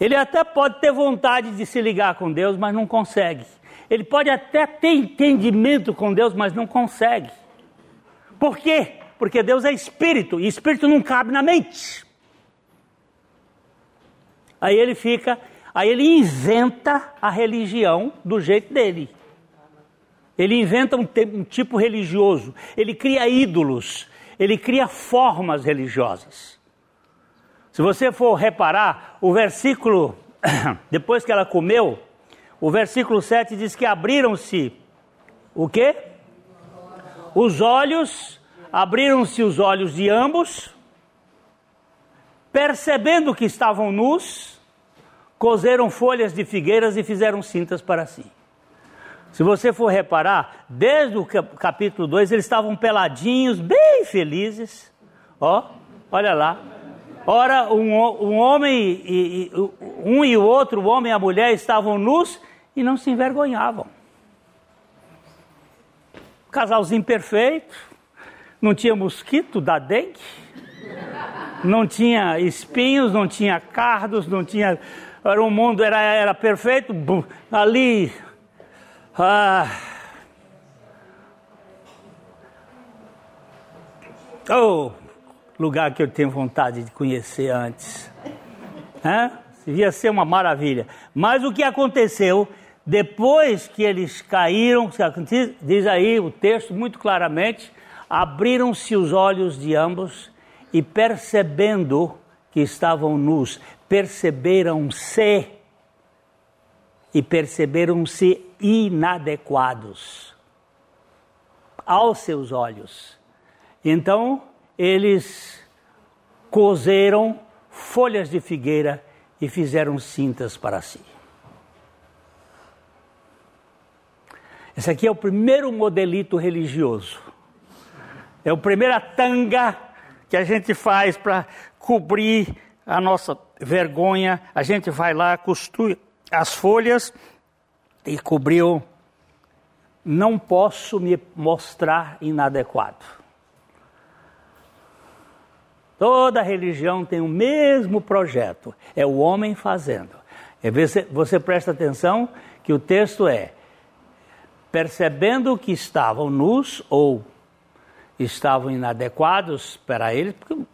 Ele até pode ter vontade de se ligar com Deus, mas não consegue. Ele pode até ter entendimento com Deus, mas não consegue. Por quê? Porque Deus é espírito e espírito não cabe na mente. Aí ele fica, aí ele inventa a religião do jeito dele. Ele inventa um, um tipo religioso, ele cria ídolos, ele cria formas religiosas. Se você for reparar, o versículo, depois que ela comeu, o versículo 7 diz que abriram-se o quê? Os olhos, abriram-se os olhos de ambos, percebendo que estavam nus, cozeram folhas de figueiras e fizeram cintas para si. Se você for reparar, desde o capítulo 2, eles estavam peladinhos, bem felizes. Ó, olha lá. Ora, um, um homem, e, e, um e o outro, o homem e a mulher, estavam nus e não se envergonhavam. Casalzinho perfeito, não tinha mosquito da dengue, não tinha espinhos, não tinha cardos, não tinha era um mundo, era, era perfeito, ali. Ah, oh, lugar que eu tenho vontade de conhecer antes. Hã? Devia ser uma maravilha. Mas o que aconteceu depois que eles caíram, diz aí o texto muito claramente, abriram-se os olhos de ambos e percebendo que estavam nus, perceberam-se e perceberam-se inadequados aos seus olhos. Então eles cozeram folhas de figueira e fizeram cintas para si. Esse aqui é o primeiro modelito religioso. É a primeira tanga que a gente faz para cobrir a nossa vergonha. A gente vai lá, costura as folhas e cobriu. Não posso me mostrar inadequado. Toda religião tem o mesmo projeto, é o homem fazendo. Você, você presta atenção que o texto é: percebendo que estavam nus ou estavam inadequados para ele, o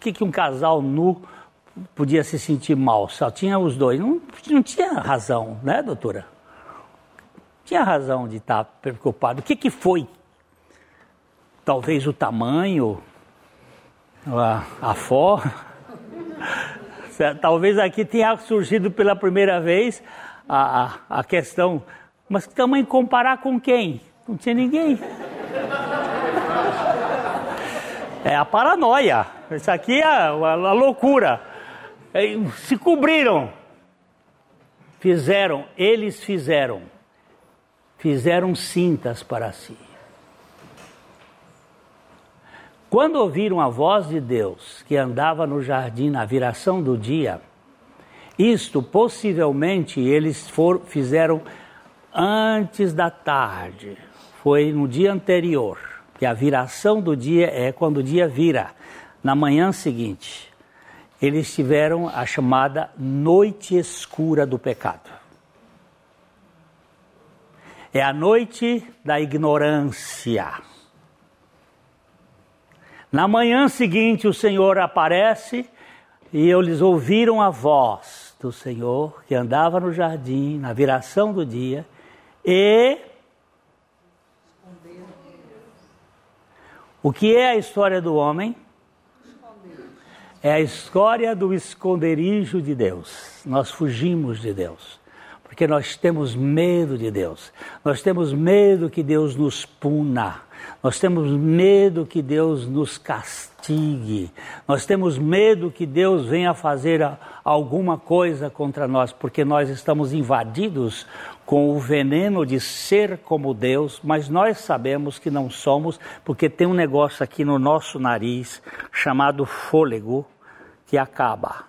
que, que um casal nu podia se sentir mal? Só tinha os dois. Não, não tinha razão, né, doutora? Tinha razão de estar preocupado. O que, que foi? Talvez o tamanho, a, a fó. Talvez aqui tenha surgido pela primeira vez a, a, a questão, mas que tamanho comparar com quem? Não tinha ninguém. É a paranoia. Isso aqui é a, a, loucura. É, se cobriram. Fizeram, eles fizeram. Fizeram cintas para si. Quando ouviram a voz de Deus que andava no jardim na viração do dia, isto possivelmente eles for, fizeram antes da tarde, foi no dia anterior, que a viração do dia é quando o dia vira, na manhã seguinte. Eles tiveram a chamada noite escura do pecado. É a noite da ignorância na manhã seguinte, o Senhor aparece e eles ouviram a voz do Senhor que andava no jardim, na viração do dia, e. O que é a história do homem? É a história do esconderijo de Deus. Nós fugimos de Deus porque nós temos medo de Deus. Nós temos medo que Deus nos puna. Nós temos medo que Deus nos castigue. Nós temos medo que Deus venha fazer alguma coisa contra nós, porque nós estamos invadidos com o veneno de ser como Deus, mas nós sabemos que não somos, porque tem um negócio aqui no nosso nariz chamado fôlego que acaba.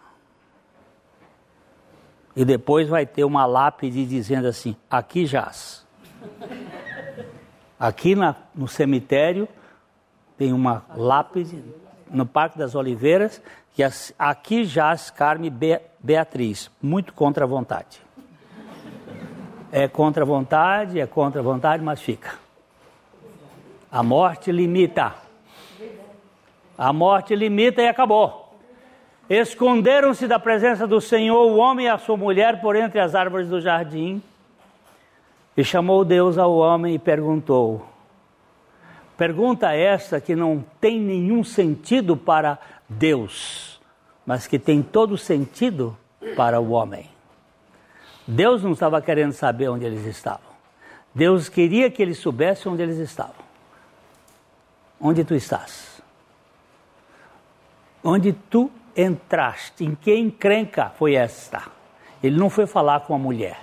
E depois vai ter uma lápide dizendo assim: aqui jaz. Aqui na, no cemitério tem uma lápide no Parque das Oliveiras que aqui jaz Carme Be, Beatriz, muito contra a vontade. É contra a vontade, é contra a vontade, mas fica. A morte limita. A morte limita e acabou. Esconderam-se da presença do Senhor o homem e a sua mulher por entre as árvores do jardim. E chamou Deus ao homem e perguntou: Pergunta essa que não tem nenhum sentido para Deus, mas que tem todo sentido para o homem. Deus não estava querendo saber onde eles estavam. Deus queria que eles soubessem onde eles estavam. Onde tu estás? Onde tu entraste? Em que encrenca foi esta? Ele não foi falar com a mulher.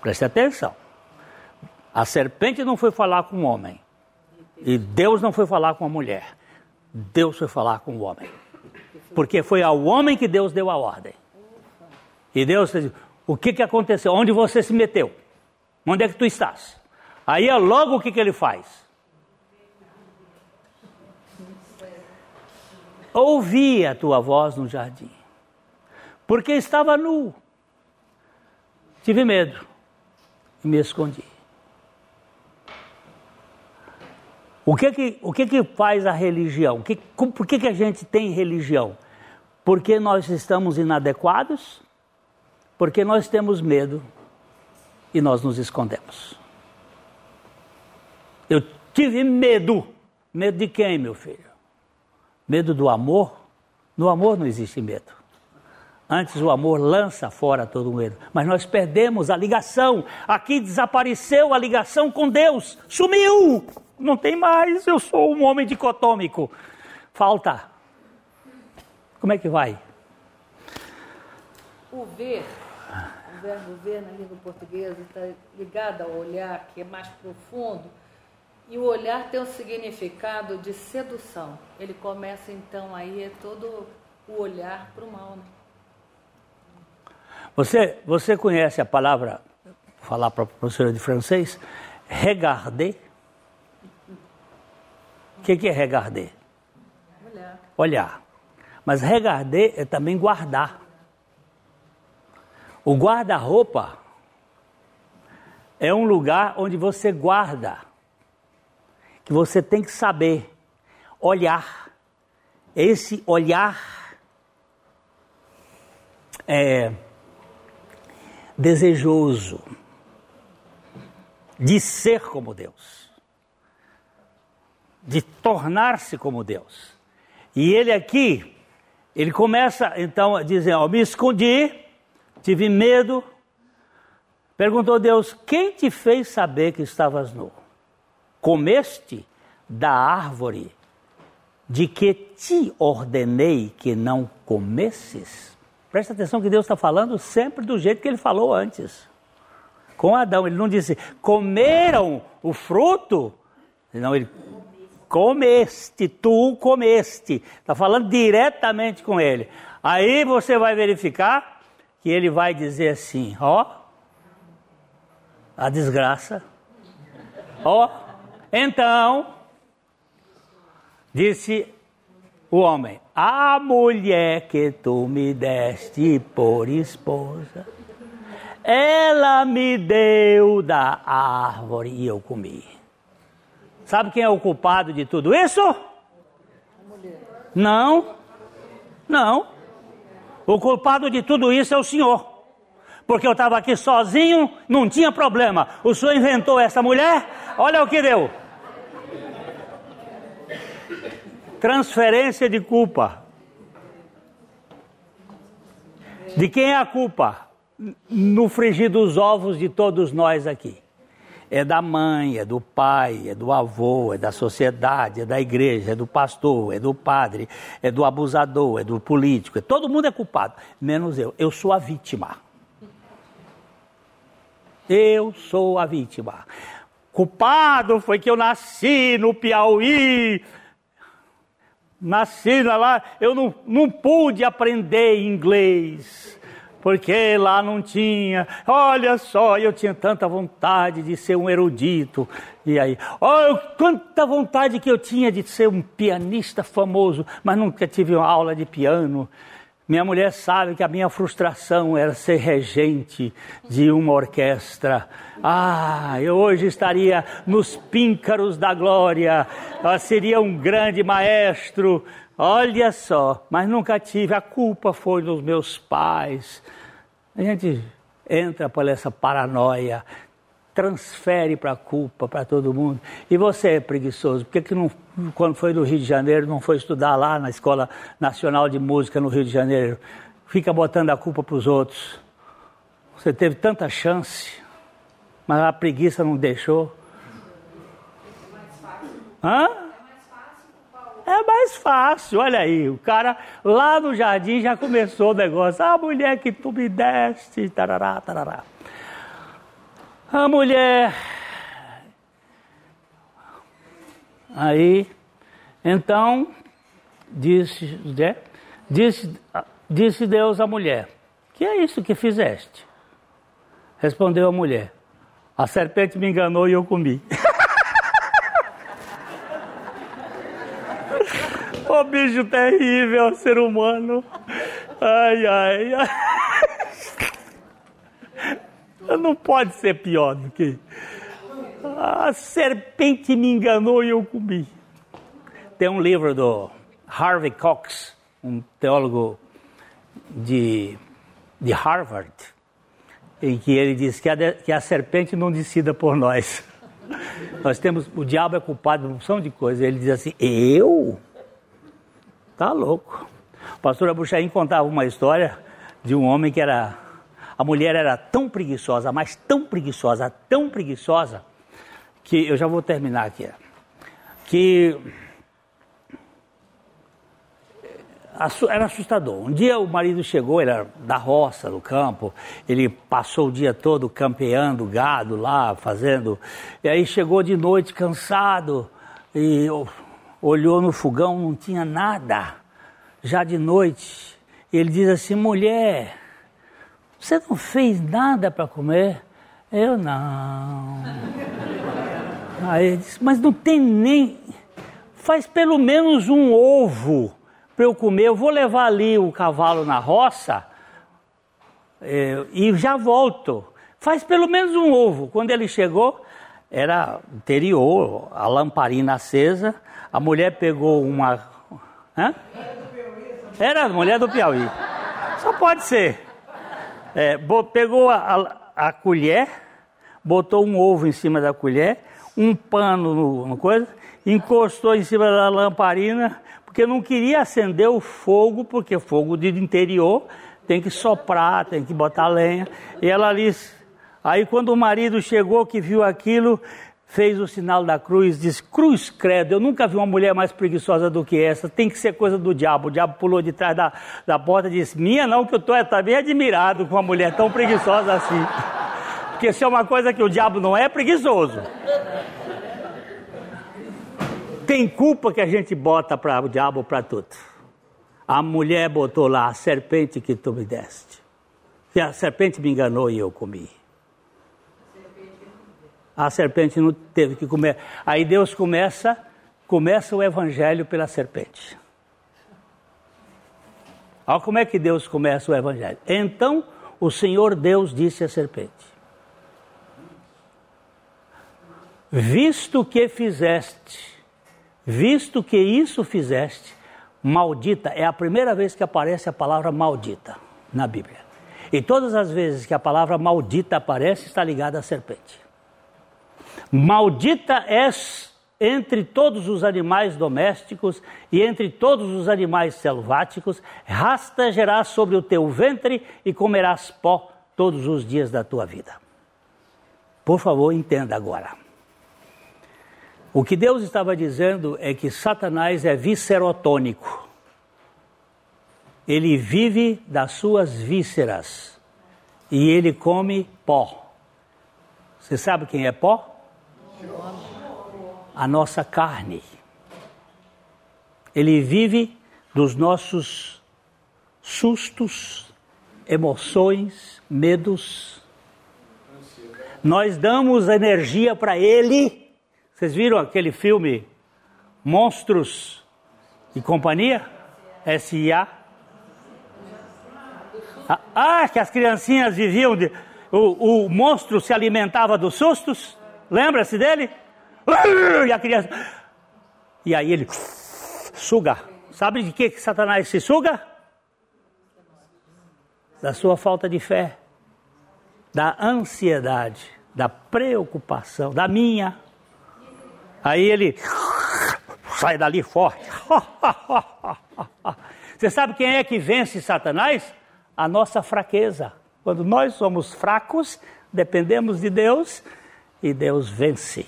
Preste atenção. A serpente não foi falar com o homem. E Deus não foi falar com a mulher. Deus foi falar com o homem. Porque foi ao homem que Deus deu a ordem. E Deus disse: O que, que aconteceu? Onde você se meteu? Onde é que tu estás? Aí é logo o que, que ele faz? ouvi a tua voz no jardim, porque estava nu tive medo e me escondi. O que que, o que, que faz a religião? Que, como, por que, que a gente tem religião? Porque nós estamos inadequados? Porque nós temos medo e nós nos escondemos. Eu tive medo. Medo de quem, meu filho? Medo do amor? No amor não existe medo. Antes o amor lança fora todo medo. Mas nós perdemos a ligação. Aqui desapareceu a ligação com Deus. Sumiu! Não tem mais. Eu sou um homem dicotômico. Falta. Como é que vai? O ver, o verbo ver na língua portuguesa está ligado ao olhar, que é mais profundo. E o olhar tem um significado de sedução. Ele começa então aí é todo o olhar para o mal. Né? Você, você conhece a palavra, vou falar para a professora de francês, regarder? O que, que é regarder? Olhar. Olhar. Mas regarder é também guardar. O guarda-roupa é um lugar onde você guarda, que você tem que saber olhar. Esse olhar é desejoso de ser como Deus, de tornar-se como Deus. E ele aqui, ele começa então a dizer: ó, me escondi, tive medo. Perguntou Deus: quem te fez saber que estavas nu? Comeste da árvore de que te ordenei que não comesses? Presta atenção que Deus está falando sempre do jeito que ele falou antes. Com Adão, ele não disse, comeram o fruto? Não, ele comeste, tu comeste. Está falando diretamente com ele. Aí você vai verificar que ele vai dizer assim: ó, a desgraça. Ó, então, disse o homem: A mulher que tu me deste por esposa, ela me deu da árvore e eu comi. Sabe quem é o culpado de tudo isso? Não, não. O culpado de tudo isso é o Senhor. Porque eu estava aqui sozinho, não tinha problema. O Senhor inventou essa mulher, olha o que deu. Transferência de culpa. De quem é a culpa? No frigir dos ovos de todos nós aqui. É da mãe, é do pai, é do avô, é da sociedade, é da igreja, é do pastor, é do padre, é do abusador, é do político. Todo mundo é culpado, menos eu. Eu sou a vítima. Eu sou a vítima. Culpado foi que eu nasci no Piauí, nasci lá, eu não, não pude aprender inglês, porque lá não tinha. Olha só, eu tinha tanta vontade de ser um erudito. E aí, olha quanta vontade que eu tinha de ser um pianista famoso, mas nunca tive uma aula de piano. Minha mulher sabe que a minha frustração era ser regente de uma orquestra. Ah, eu hoje estaria nos píncaros da glória, eu seria um grande maestro. Olha só, mas nunca tive, a culpa foi dos meus pais. A gente entra por essa paranoia, transfere para a culpa para todo mundo. E você é preguiçoso, por que, que não, quando foi no Rio de Janeiro, não foi estudar lá na Escola Nacional de Música no Rio de Janeiro? Fica botando a culpa para os outros. Você teve tanta chance, mas a preguiça não deixou. Hã? É mais fácil, olha aí, o cara lá no jardim já começou o negócio. Ah, mulher que tu me deste, tarará, tarará. A mulher. Aí, então, disse, né, disse, disse Deus à mulher: Que é isso que fizeste? Respondeu a mulher: A serpente me enganou e eu comi. Ô oh, bicho terrível, ser humano. Ai, ai, ai. Não pode ser pior do que. A serpente me enganou e eu comi. Tem um livro do Harvey Cox, um teólogo de, de Harvard, em que ele diz que a, que a serpente não decida por nós. Nós temos, o diabo é culpado de uma opção de coisas. Ele diz assim: Eu? Tá louco. O pastor Abuchaim contava uma história de um homem que era. A mulher era tão preguiçosa, mas tão preguiçosa, tão preguiçosa, que eu já vou terminar aqui. Que era assustador. Um dia o marido chegou, ele era da roça, do campo, ele passou o dia todo campeando gado lá, fazendo. E aí chegou de noite cansado e olhou no fogão, não tinha nada. Já de noite, ele diz assim: mulher, você não fez nada para comer? Eu não. Aí ele disse: mas não tem nem. Faz pelo menos um ovo para eu comer. Eu vou levar ali o cavalo na roça é, e já volto. Faz pelo menos um ovo. Quando ele chegou, era interior, a lamparina acesa. A mulher pegou uma. Hã? Era a mulher do Piauí. Só pode ser. É, pegou a, a, a, colher, botou um ovo em cima da colher, um pano no, no coisa, encostou em cima da lamparina, porque não queria acender o fogo, porque fogo de interior tem que soprar, tem que botar lenha. E ela ali. Aí quando o marido chegou, que viu aquilo, fez o sinal da cruz, disse: Cruz credo, eu nunca vi uma mulher mais preguiçosa do que essa, tem que ser coisa do diabo. O diabo pulou de trás da, da porta e disse: Minha não, que eu estou também admirado com uma mulher tão preguiçosa assim. Porque se é uma coisa que o diabo não é, é preguiçoso. Tem culpa que a gente bota para o diabo para tudo. A mulher botou lá a serpente que tu me deste. E a serpente me enganou e eu comi. A serpente não teve que comer. Aí Deus começa, começa o evangelho pela serpente. Olha como é que Deus começa o evangelho. Então o Senhor Deus disse à serpente: Visto que fizeste Visto que isso fizeste, maldita, é a primeira vez que aparece a palavra maldita na Bíblia. E todas as vezes que a palavra maldita aparece, está ligada à serpente. Maldita és entre todos os animais domésticos e entre todos os animais selváticos, rastejarás sobre o teu ventre e comerás pó todos os dias da tua vida. Por favor, entenda agora. O que Deus estava dizendo é que Satanás é viscerotônico. Ele vive das suas vísceras e ele come pó. Você sabe quem é pó? A nossa carne. Ele vive dos nossos sustos, emoções, medos. Nós damos energia para ele vocês viram aquele filme Monstros e Companhia? S.I.A. Ah, ah, que as criancinhas viviam de. O, o monstro se alimentava dos sustos. Lembra-se dele? E a criança. E aí ele suga. Sabe de que, que Satanás se suga? Da sua falta de fé, da ansiedade, da preocupação, da minha Aí ele sai dali forte. Você sabe quem é que vence Satanás? A nossa fraqueza. Quando nós somos fracos, dependemos de Deus e Deus vence.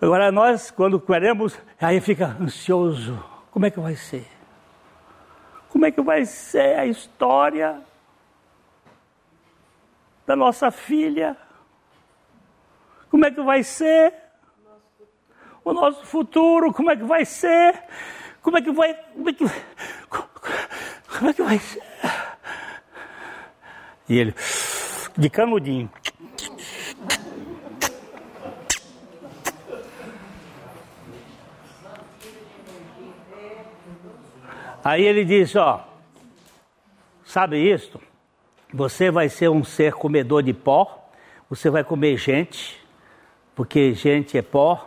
Agora nós, quando queremos, aí fica ansioso. Como é que vai ser? Como é que vai ser a história da nossa filha? Como é que vai ser? O nosso futuro, como é que vai ser? Como é que vai. Como é que, como é que vai ser? E ele, de canudinho. Aí ele disse, ó, sabe isto? Você vai ser um ser comedor de pó, você vai comer gente, porque gente é pó.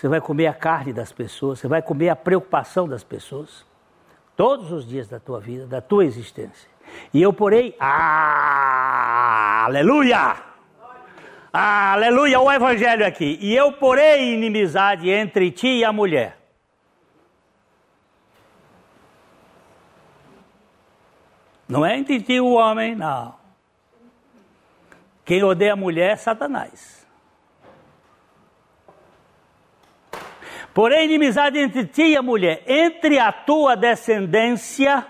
Você vai comer a carne das pessoas, você vai comer a preocupação das pessoas, todos os dias da tua vida, da tua existência. E eu porei, ah, aleluia! Aleluia, o evangelho aqui. E eu porei inimizade entre ti e a mulher. Não é entre ti o homem, não. Quem odeia a mulher é Satanás. Porém, inimizade entre ti e a mulher, entre a tua descendência,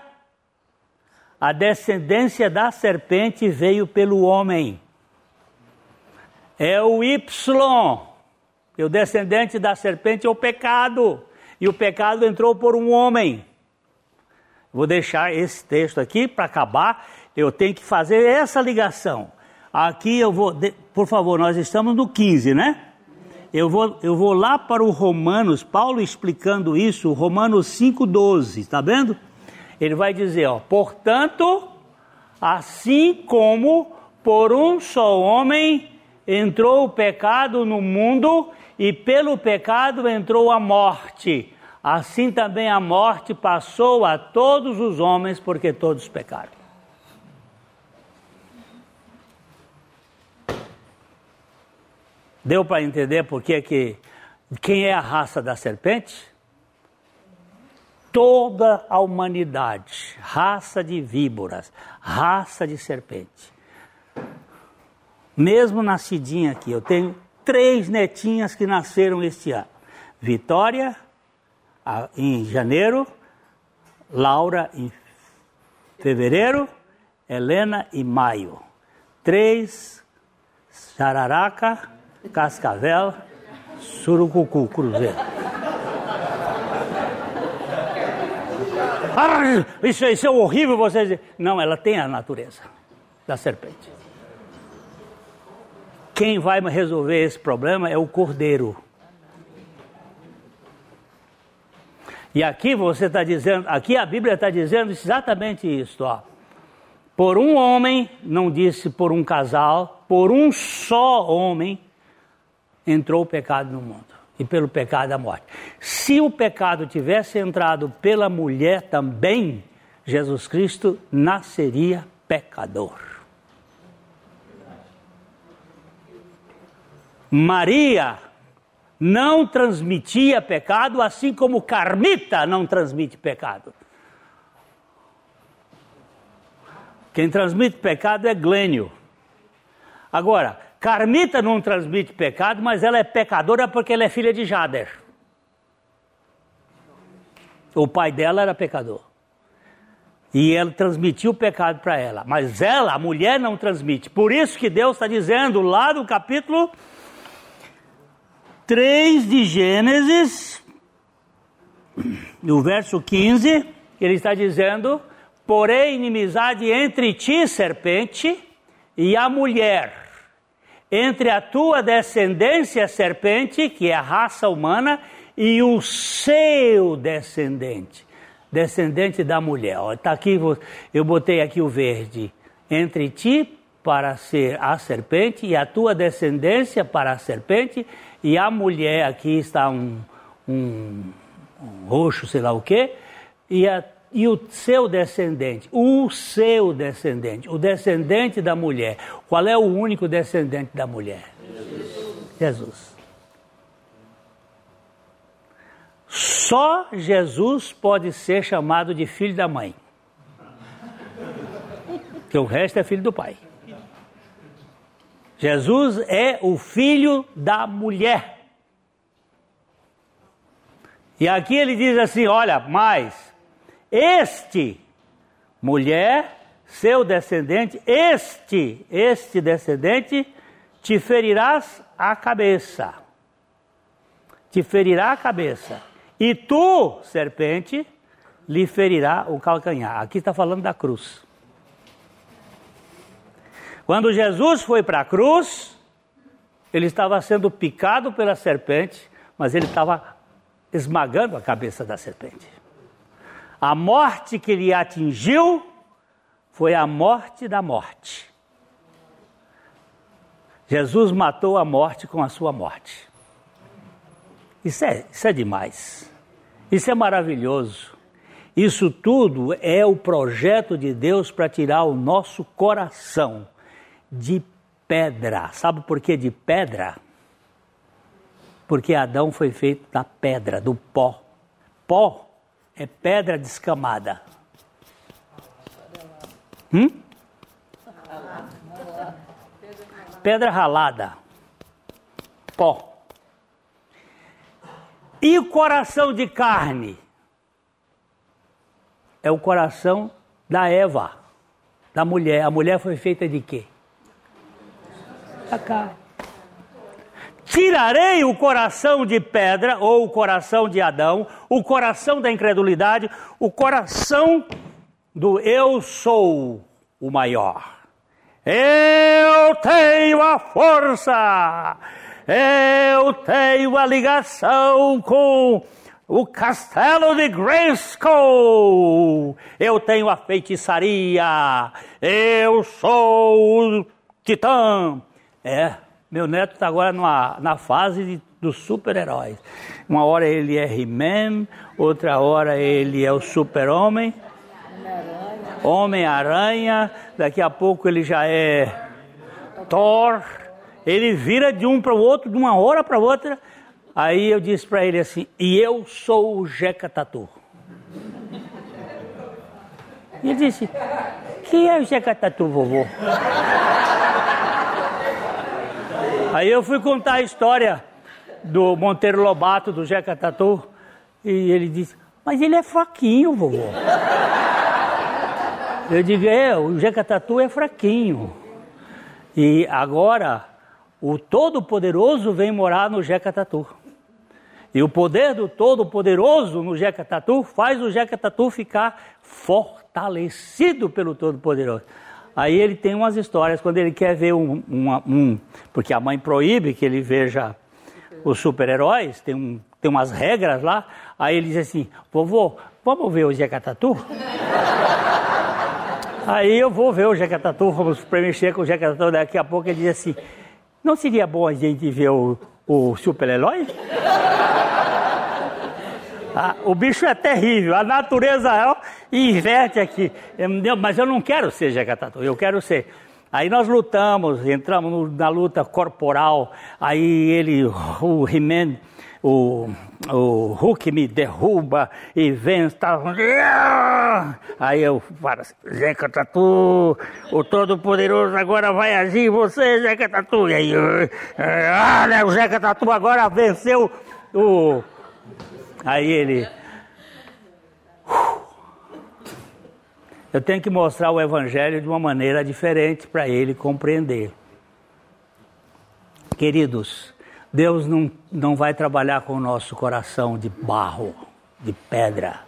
a descendência da serpente veio pelo homem. É o Y, e o descendente da serpente é o pecado, e o pecado entrou por um homem. Vou deixar esse texto aqui para acabar. Eu tenho que fazer essa ligação. Aqui eu vou, por favor, nós estamos no 15, né? Eu vou, eu vou lá para o Romanos, Paulo explicando isso, Romanos 5,12, está vendo? Ele vai dizer, ó, portanto, assim como por um só homem entrou o pecado no mundo e pelo pecado entrou a morte assim também a morte passou a todos os homens, porque todos pecaram. Deu para entender por que, que quem é a raça da serpente? Toda a humanidade, raça de víboras, raça de serpente. Mesmo nascidinha aqui, eu tenho três netinhas que nasceram este ano: Vitória, em janeiro, Laura em fevereiro, Helena em maio. Três, Jararaca, Cascavel, Surucucu, Cruzeiro. Ah, isso, isso é horrível dizer. Não, ela tem a natureza da serpente. Quem vai resolver esse problema é o cordeiro. E aqui você está dizendo, aqui a Bíblia está dizendo exatamente isso, ó. Por um homem, não disse por um casal, por um só homem entrou o pecado no mundo. E pelo pecado a morte. Se o pecado tivesse entrado pela mulher também, Jesus Cristo nasceria pecador. Maria não transmitia pecado, assim como Carmita não transmite pecado. Quem transmite pecado é Glênio. Agora, Carmita não transmite pecado, mas ela é pecadora porque ela é filha de Jader. O pai dela era pecador. E ele transmitiu o pecado para ela. Mas ela, a mulher, não transmite. Por isso que Deus está dizendo lá no capítulo 3 de Gênesis, no verso 15, ele está dizendo: Porém, inimizade entre ti, serpente, e a mulher, entre a tua descendência, serpente, que é a raça humana, e o seu descendente, descendente da mulher. Está aqui, eu botei aqui o verde. Entre ti para ser a serpente e a tua descendência para a serpente e a mulher, aqui está um, um, um roxo, sei lá o quê, e, a, e o seu descendente, o seu descendente, o descendente da mulher. Qual é o único descendente da mulher? Jesus. Jesus. Só Jesus pode ser chamado de filho da mãe. Porque o resto é filho do pai. Jesus é o filho da mulher. E aqui ele diz assim: olha, mas este, mulher, seu descendente, este, este descendente, te ferirás a cabeça. Te ferirá a cabeça. E tu, serpente, lhe ferirá o calcanhar. Aqui está falando da cruz. Quando Jesus foi para a cruz, ele estava sendo picado pela serpente, mas ele estava esmagando a cabeça da serpente. A morte que lhe atingiu foi a morte da morte. Jesus matou a morte com a sua morte. Isso é, isso é demais. Isso é maravilhoso. Isso tudo é o projeto de Deus para tirar o nosso coração de pedra. Sabe por que de pedra? Porque Adão foi feito da pedra, do pó. Pó é pedra descamada. Hum? Pedra ralada. Pó. E o coração de carne? É o coração da Eva, da mulher. A mulher foi feita de quê? Da carne. Tirarei o coração de pedra, ou o coração de Adão, o coração da incredulidade, o coração do eu sou o maior. Eu tenho a força, eu tenho a ligação com o castelo de Grayskull. Eu tenho a feitiçaria. Eu sou o titã. É, meu neto está agora numa, na fase dos super-heróis. Uma hora ele é He-Man, outra hora ele é o super-homem. Homem-Aranha. Daqui a pouco ele já é Thor ele vira de um para o outro, de uma hora para outra. Aí eu disse para ele assim: E eu sou o Jeca Tatu. E ele disse: Quem é o Jeca Tatu, vovô? Aí eu fui contar a história do Monteiro Lobato, do Jeca Tatu. E ele disse: Mas ele é fraquinho, vovô. Eu digo: É, o Jeca Tatu é fraquinho. E agora o Todo-Poderoso vem morar no Jeca Tatu. E o poder do Todo-Poderoso no Jeca Tatu faz o Jeca Tatu ficar fortalecido pelo Todo-Poderoso. Aí ele tem umas histórias, quando ele quer ver um, um, um porque a mãe proíbe que ele veja os super-heróis, tem, um, tem umas regras lá, aí ele diz assim, vovô, vamos ver o Jeca Tatu? aí eu vou ver o Jeca Tatu, vamos preencher com o Jeca Tatu, daqui a pouco ele diz assim, não seria bom a gente ver o, o super-herói? Ah, o bicho é terrível, a natureza é, inverte aqui. Mas eu não quero ser Jacatatu, eu quero ser. Aí nós lutamos, entramos na luta corporal, aí ele, o He-Man, o, o Hulk me derruba e vem, tá... aí eu falo assim, Zeca Tatu, o Todo-Poderoso agora vai agir você, Zeca Tatu. E aí, o Zeca Tatu agora venceu o. Aí ele. Eu tenho que mostrar o Evangelho de uma maneira diferente para ele compreender. Queridos, Deus não, não vai trabalhar com o nosso coração de barro, de pedra,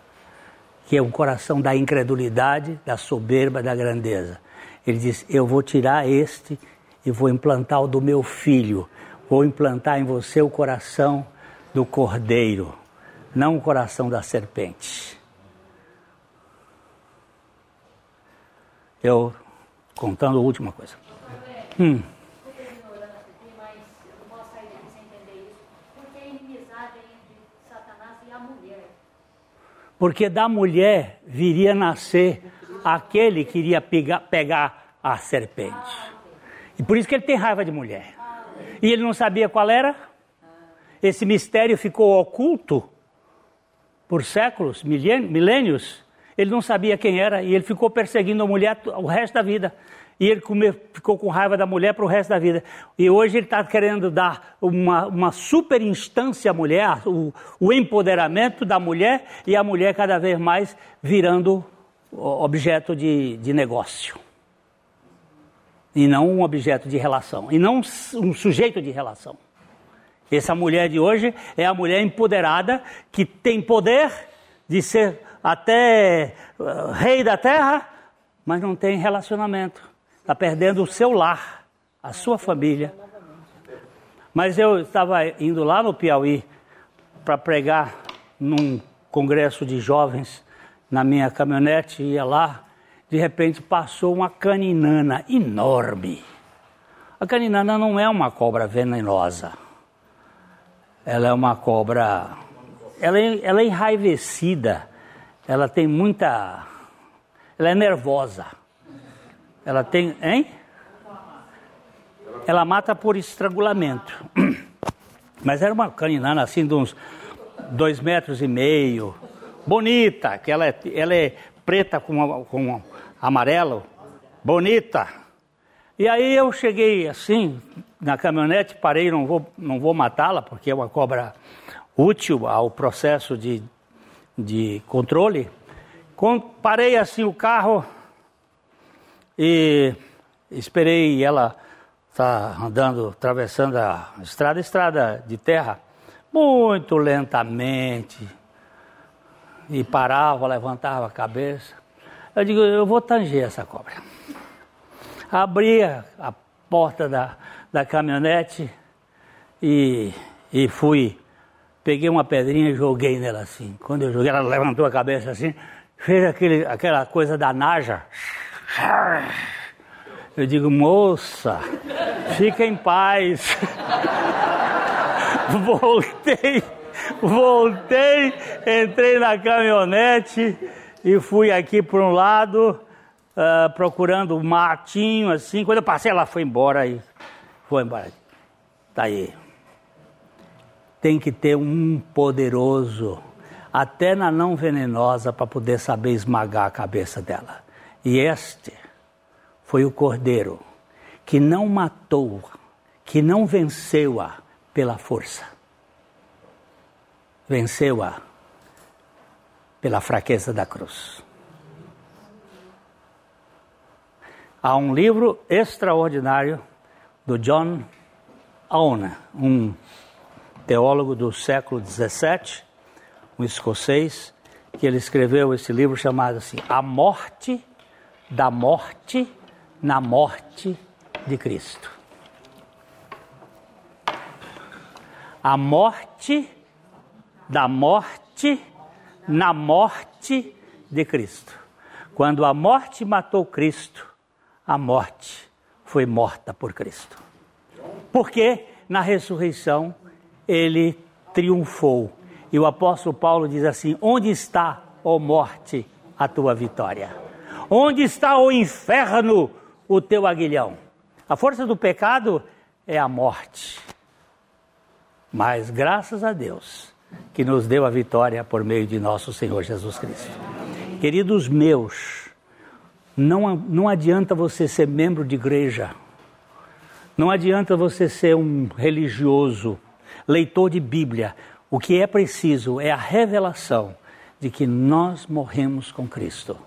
que é um coração da incredulidade, da soberba, da grandeza. Ele diz: Eu vou tirar este e vou implantar o do meu filho. Vou implantar em você o coração do cordeiro, não o coração da serpente. Eu, contando a última coisa. Hum. porque da mulher viria nascer aquele que iria pegar, pegar a serpente. E por isso que ele tem raiva de mulher. E ele não sabia qual era. Esse mistério ficou oculto por séculos, milênios. Ele não sabia quem era e ele ficou perseguindo a mulher o resto da vida e ele ficou com raiva da mulher para o resto da vida. E hoje ele está querendo dar uma, uma super instância à mulher, o, o empoderamento da mulher, e a mulher cada vez mais virando objeto de, de negócio. E não um objeto de relação, e não um sujeito de relação. Essa mulher de hoje é a mulher empoderada que tem poder de ser até uh, rei da terra, mas não tem relacionamento está perdendo o seu lar, a sua família. Mas eu estava indo lá no Piauí para pregar num congresso de jovens na minha caminhonete, ia lá. de repente passou uma caninana enorme. A caninana não é uma cobra venenosa. Ela é uma cobra. Ela é, ela é enraivecida. Ela tem muita. Ela é nervosa. Ela tem. Hein? Ela mata por estrangulamento. Mas era uma caninana assim de uns dois metros e meio. Bonita, que ela é, ela é preta com, com amarelo. Bonita. E aí eu cheguei assim, na caminhonete, parei, não vou, não vou matá-la, porque é uma cobra útil ao processo de, de controle. Com, parei assim o carro e esperei ela estar tá andando, atravessando a estrada, estrada de terra, muito lentamente. E parava, levantava a cabeça. Eu digo, eu vou tanger essa cobra. Abria a porta da, da caminhonete e, e fui. Peguei uma pedrinha e joguei nela assim. Quando eu joguei, ela levantou a cabeça assim, fez aquele, aquela coisa da naja. Eu digo, moça, fica em paz. voltei, voltei, entrei na caminhonete e fui aqui por um lado, uh, procurando um matinho assim. Quando eu passei, ela foi embora e foi embora. Tá aí. Tem que ter um poderoso, até na não venenosa, para poder saber esmagar a cabeça dela. E este foi o cordeiro que não matou, que não venceu-a pela força. Venceu-a pela fraqueza da cruz. Há um livro extraordinário do John Owen, um teólogo do século XVII, um escocês, que ele escreveu esse livro chamado assim, A Morte da Morte na morte de Cristo. A morte da morte na morte de Cristo. Quando a morte matou Cristo, a morte foi morta por Cristo. Porque na ressurreição ele triunfou. E o apóstolo Paulo diz assim: Onde está, ó morte, a tua vitória? Onde está o inferno, o teu aguilhão. A força do pecado é a morte. Mas graças a Deus que nos deu a vitória por meio de nosso Senhor Jesus Cristo. Queridos meus, não, não adianta você ser membro de igreja, não adianta você ser um religioso, leitor de Bíblia. O que é preciso é a revelação de que nós morremos com Cristo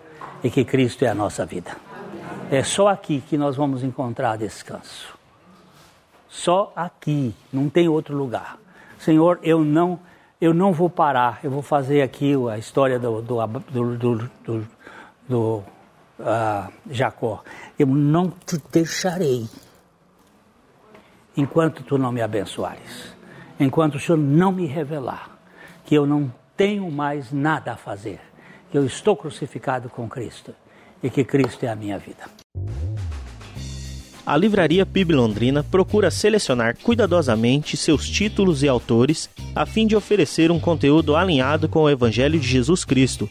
e que Cristo é a nossa vida. É só aqui que nós vamos encontrar descanso. Só aqui, não tem outro lugar. Senhor, eu não, eu não vou parar. Eu vou fazer aqui a história do, do, do, do, uh, Jacó. Eu não te deixarei enquanto tu não me abençoares, enquanto o Senhor não me revelar que eu não tenho mais nada a fazer, que eu estou crucificado com Cristo e que Cristo é a minha vida. A Livraria PIB Londrina procura selecionar cuidadosamente seus títulos e autores a fim de oferecer um conteúdo alinhado com o Evangelho de Jesus Cristo.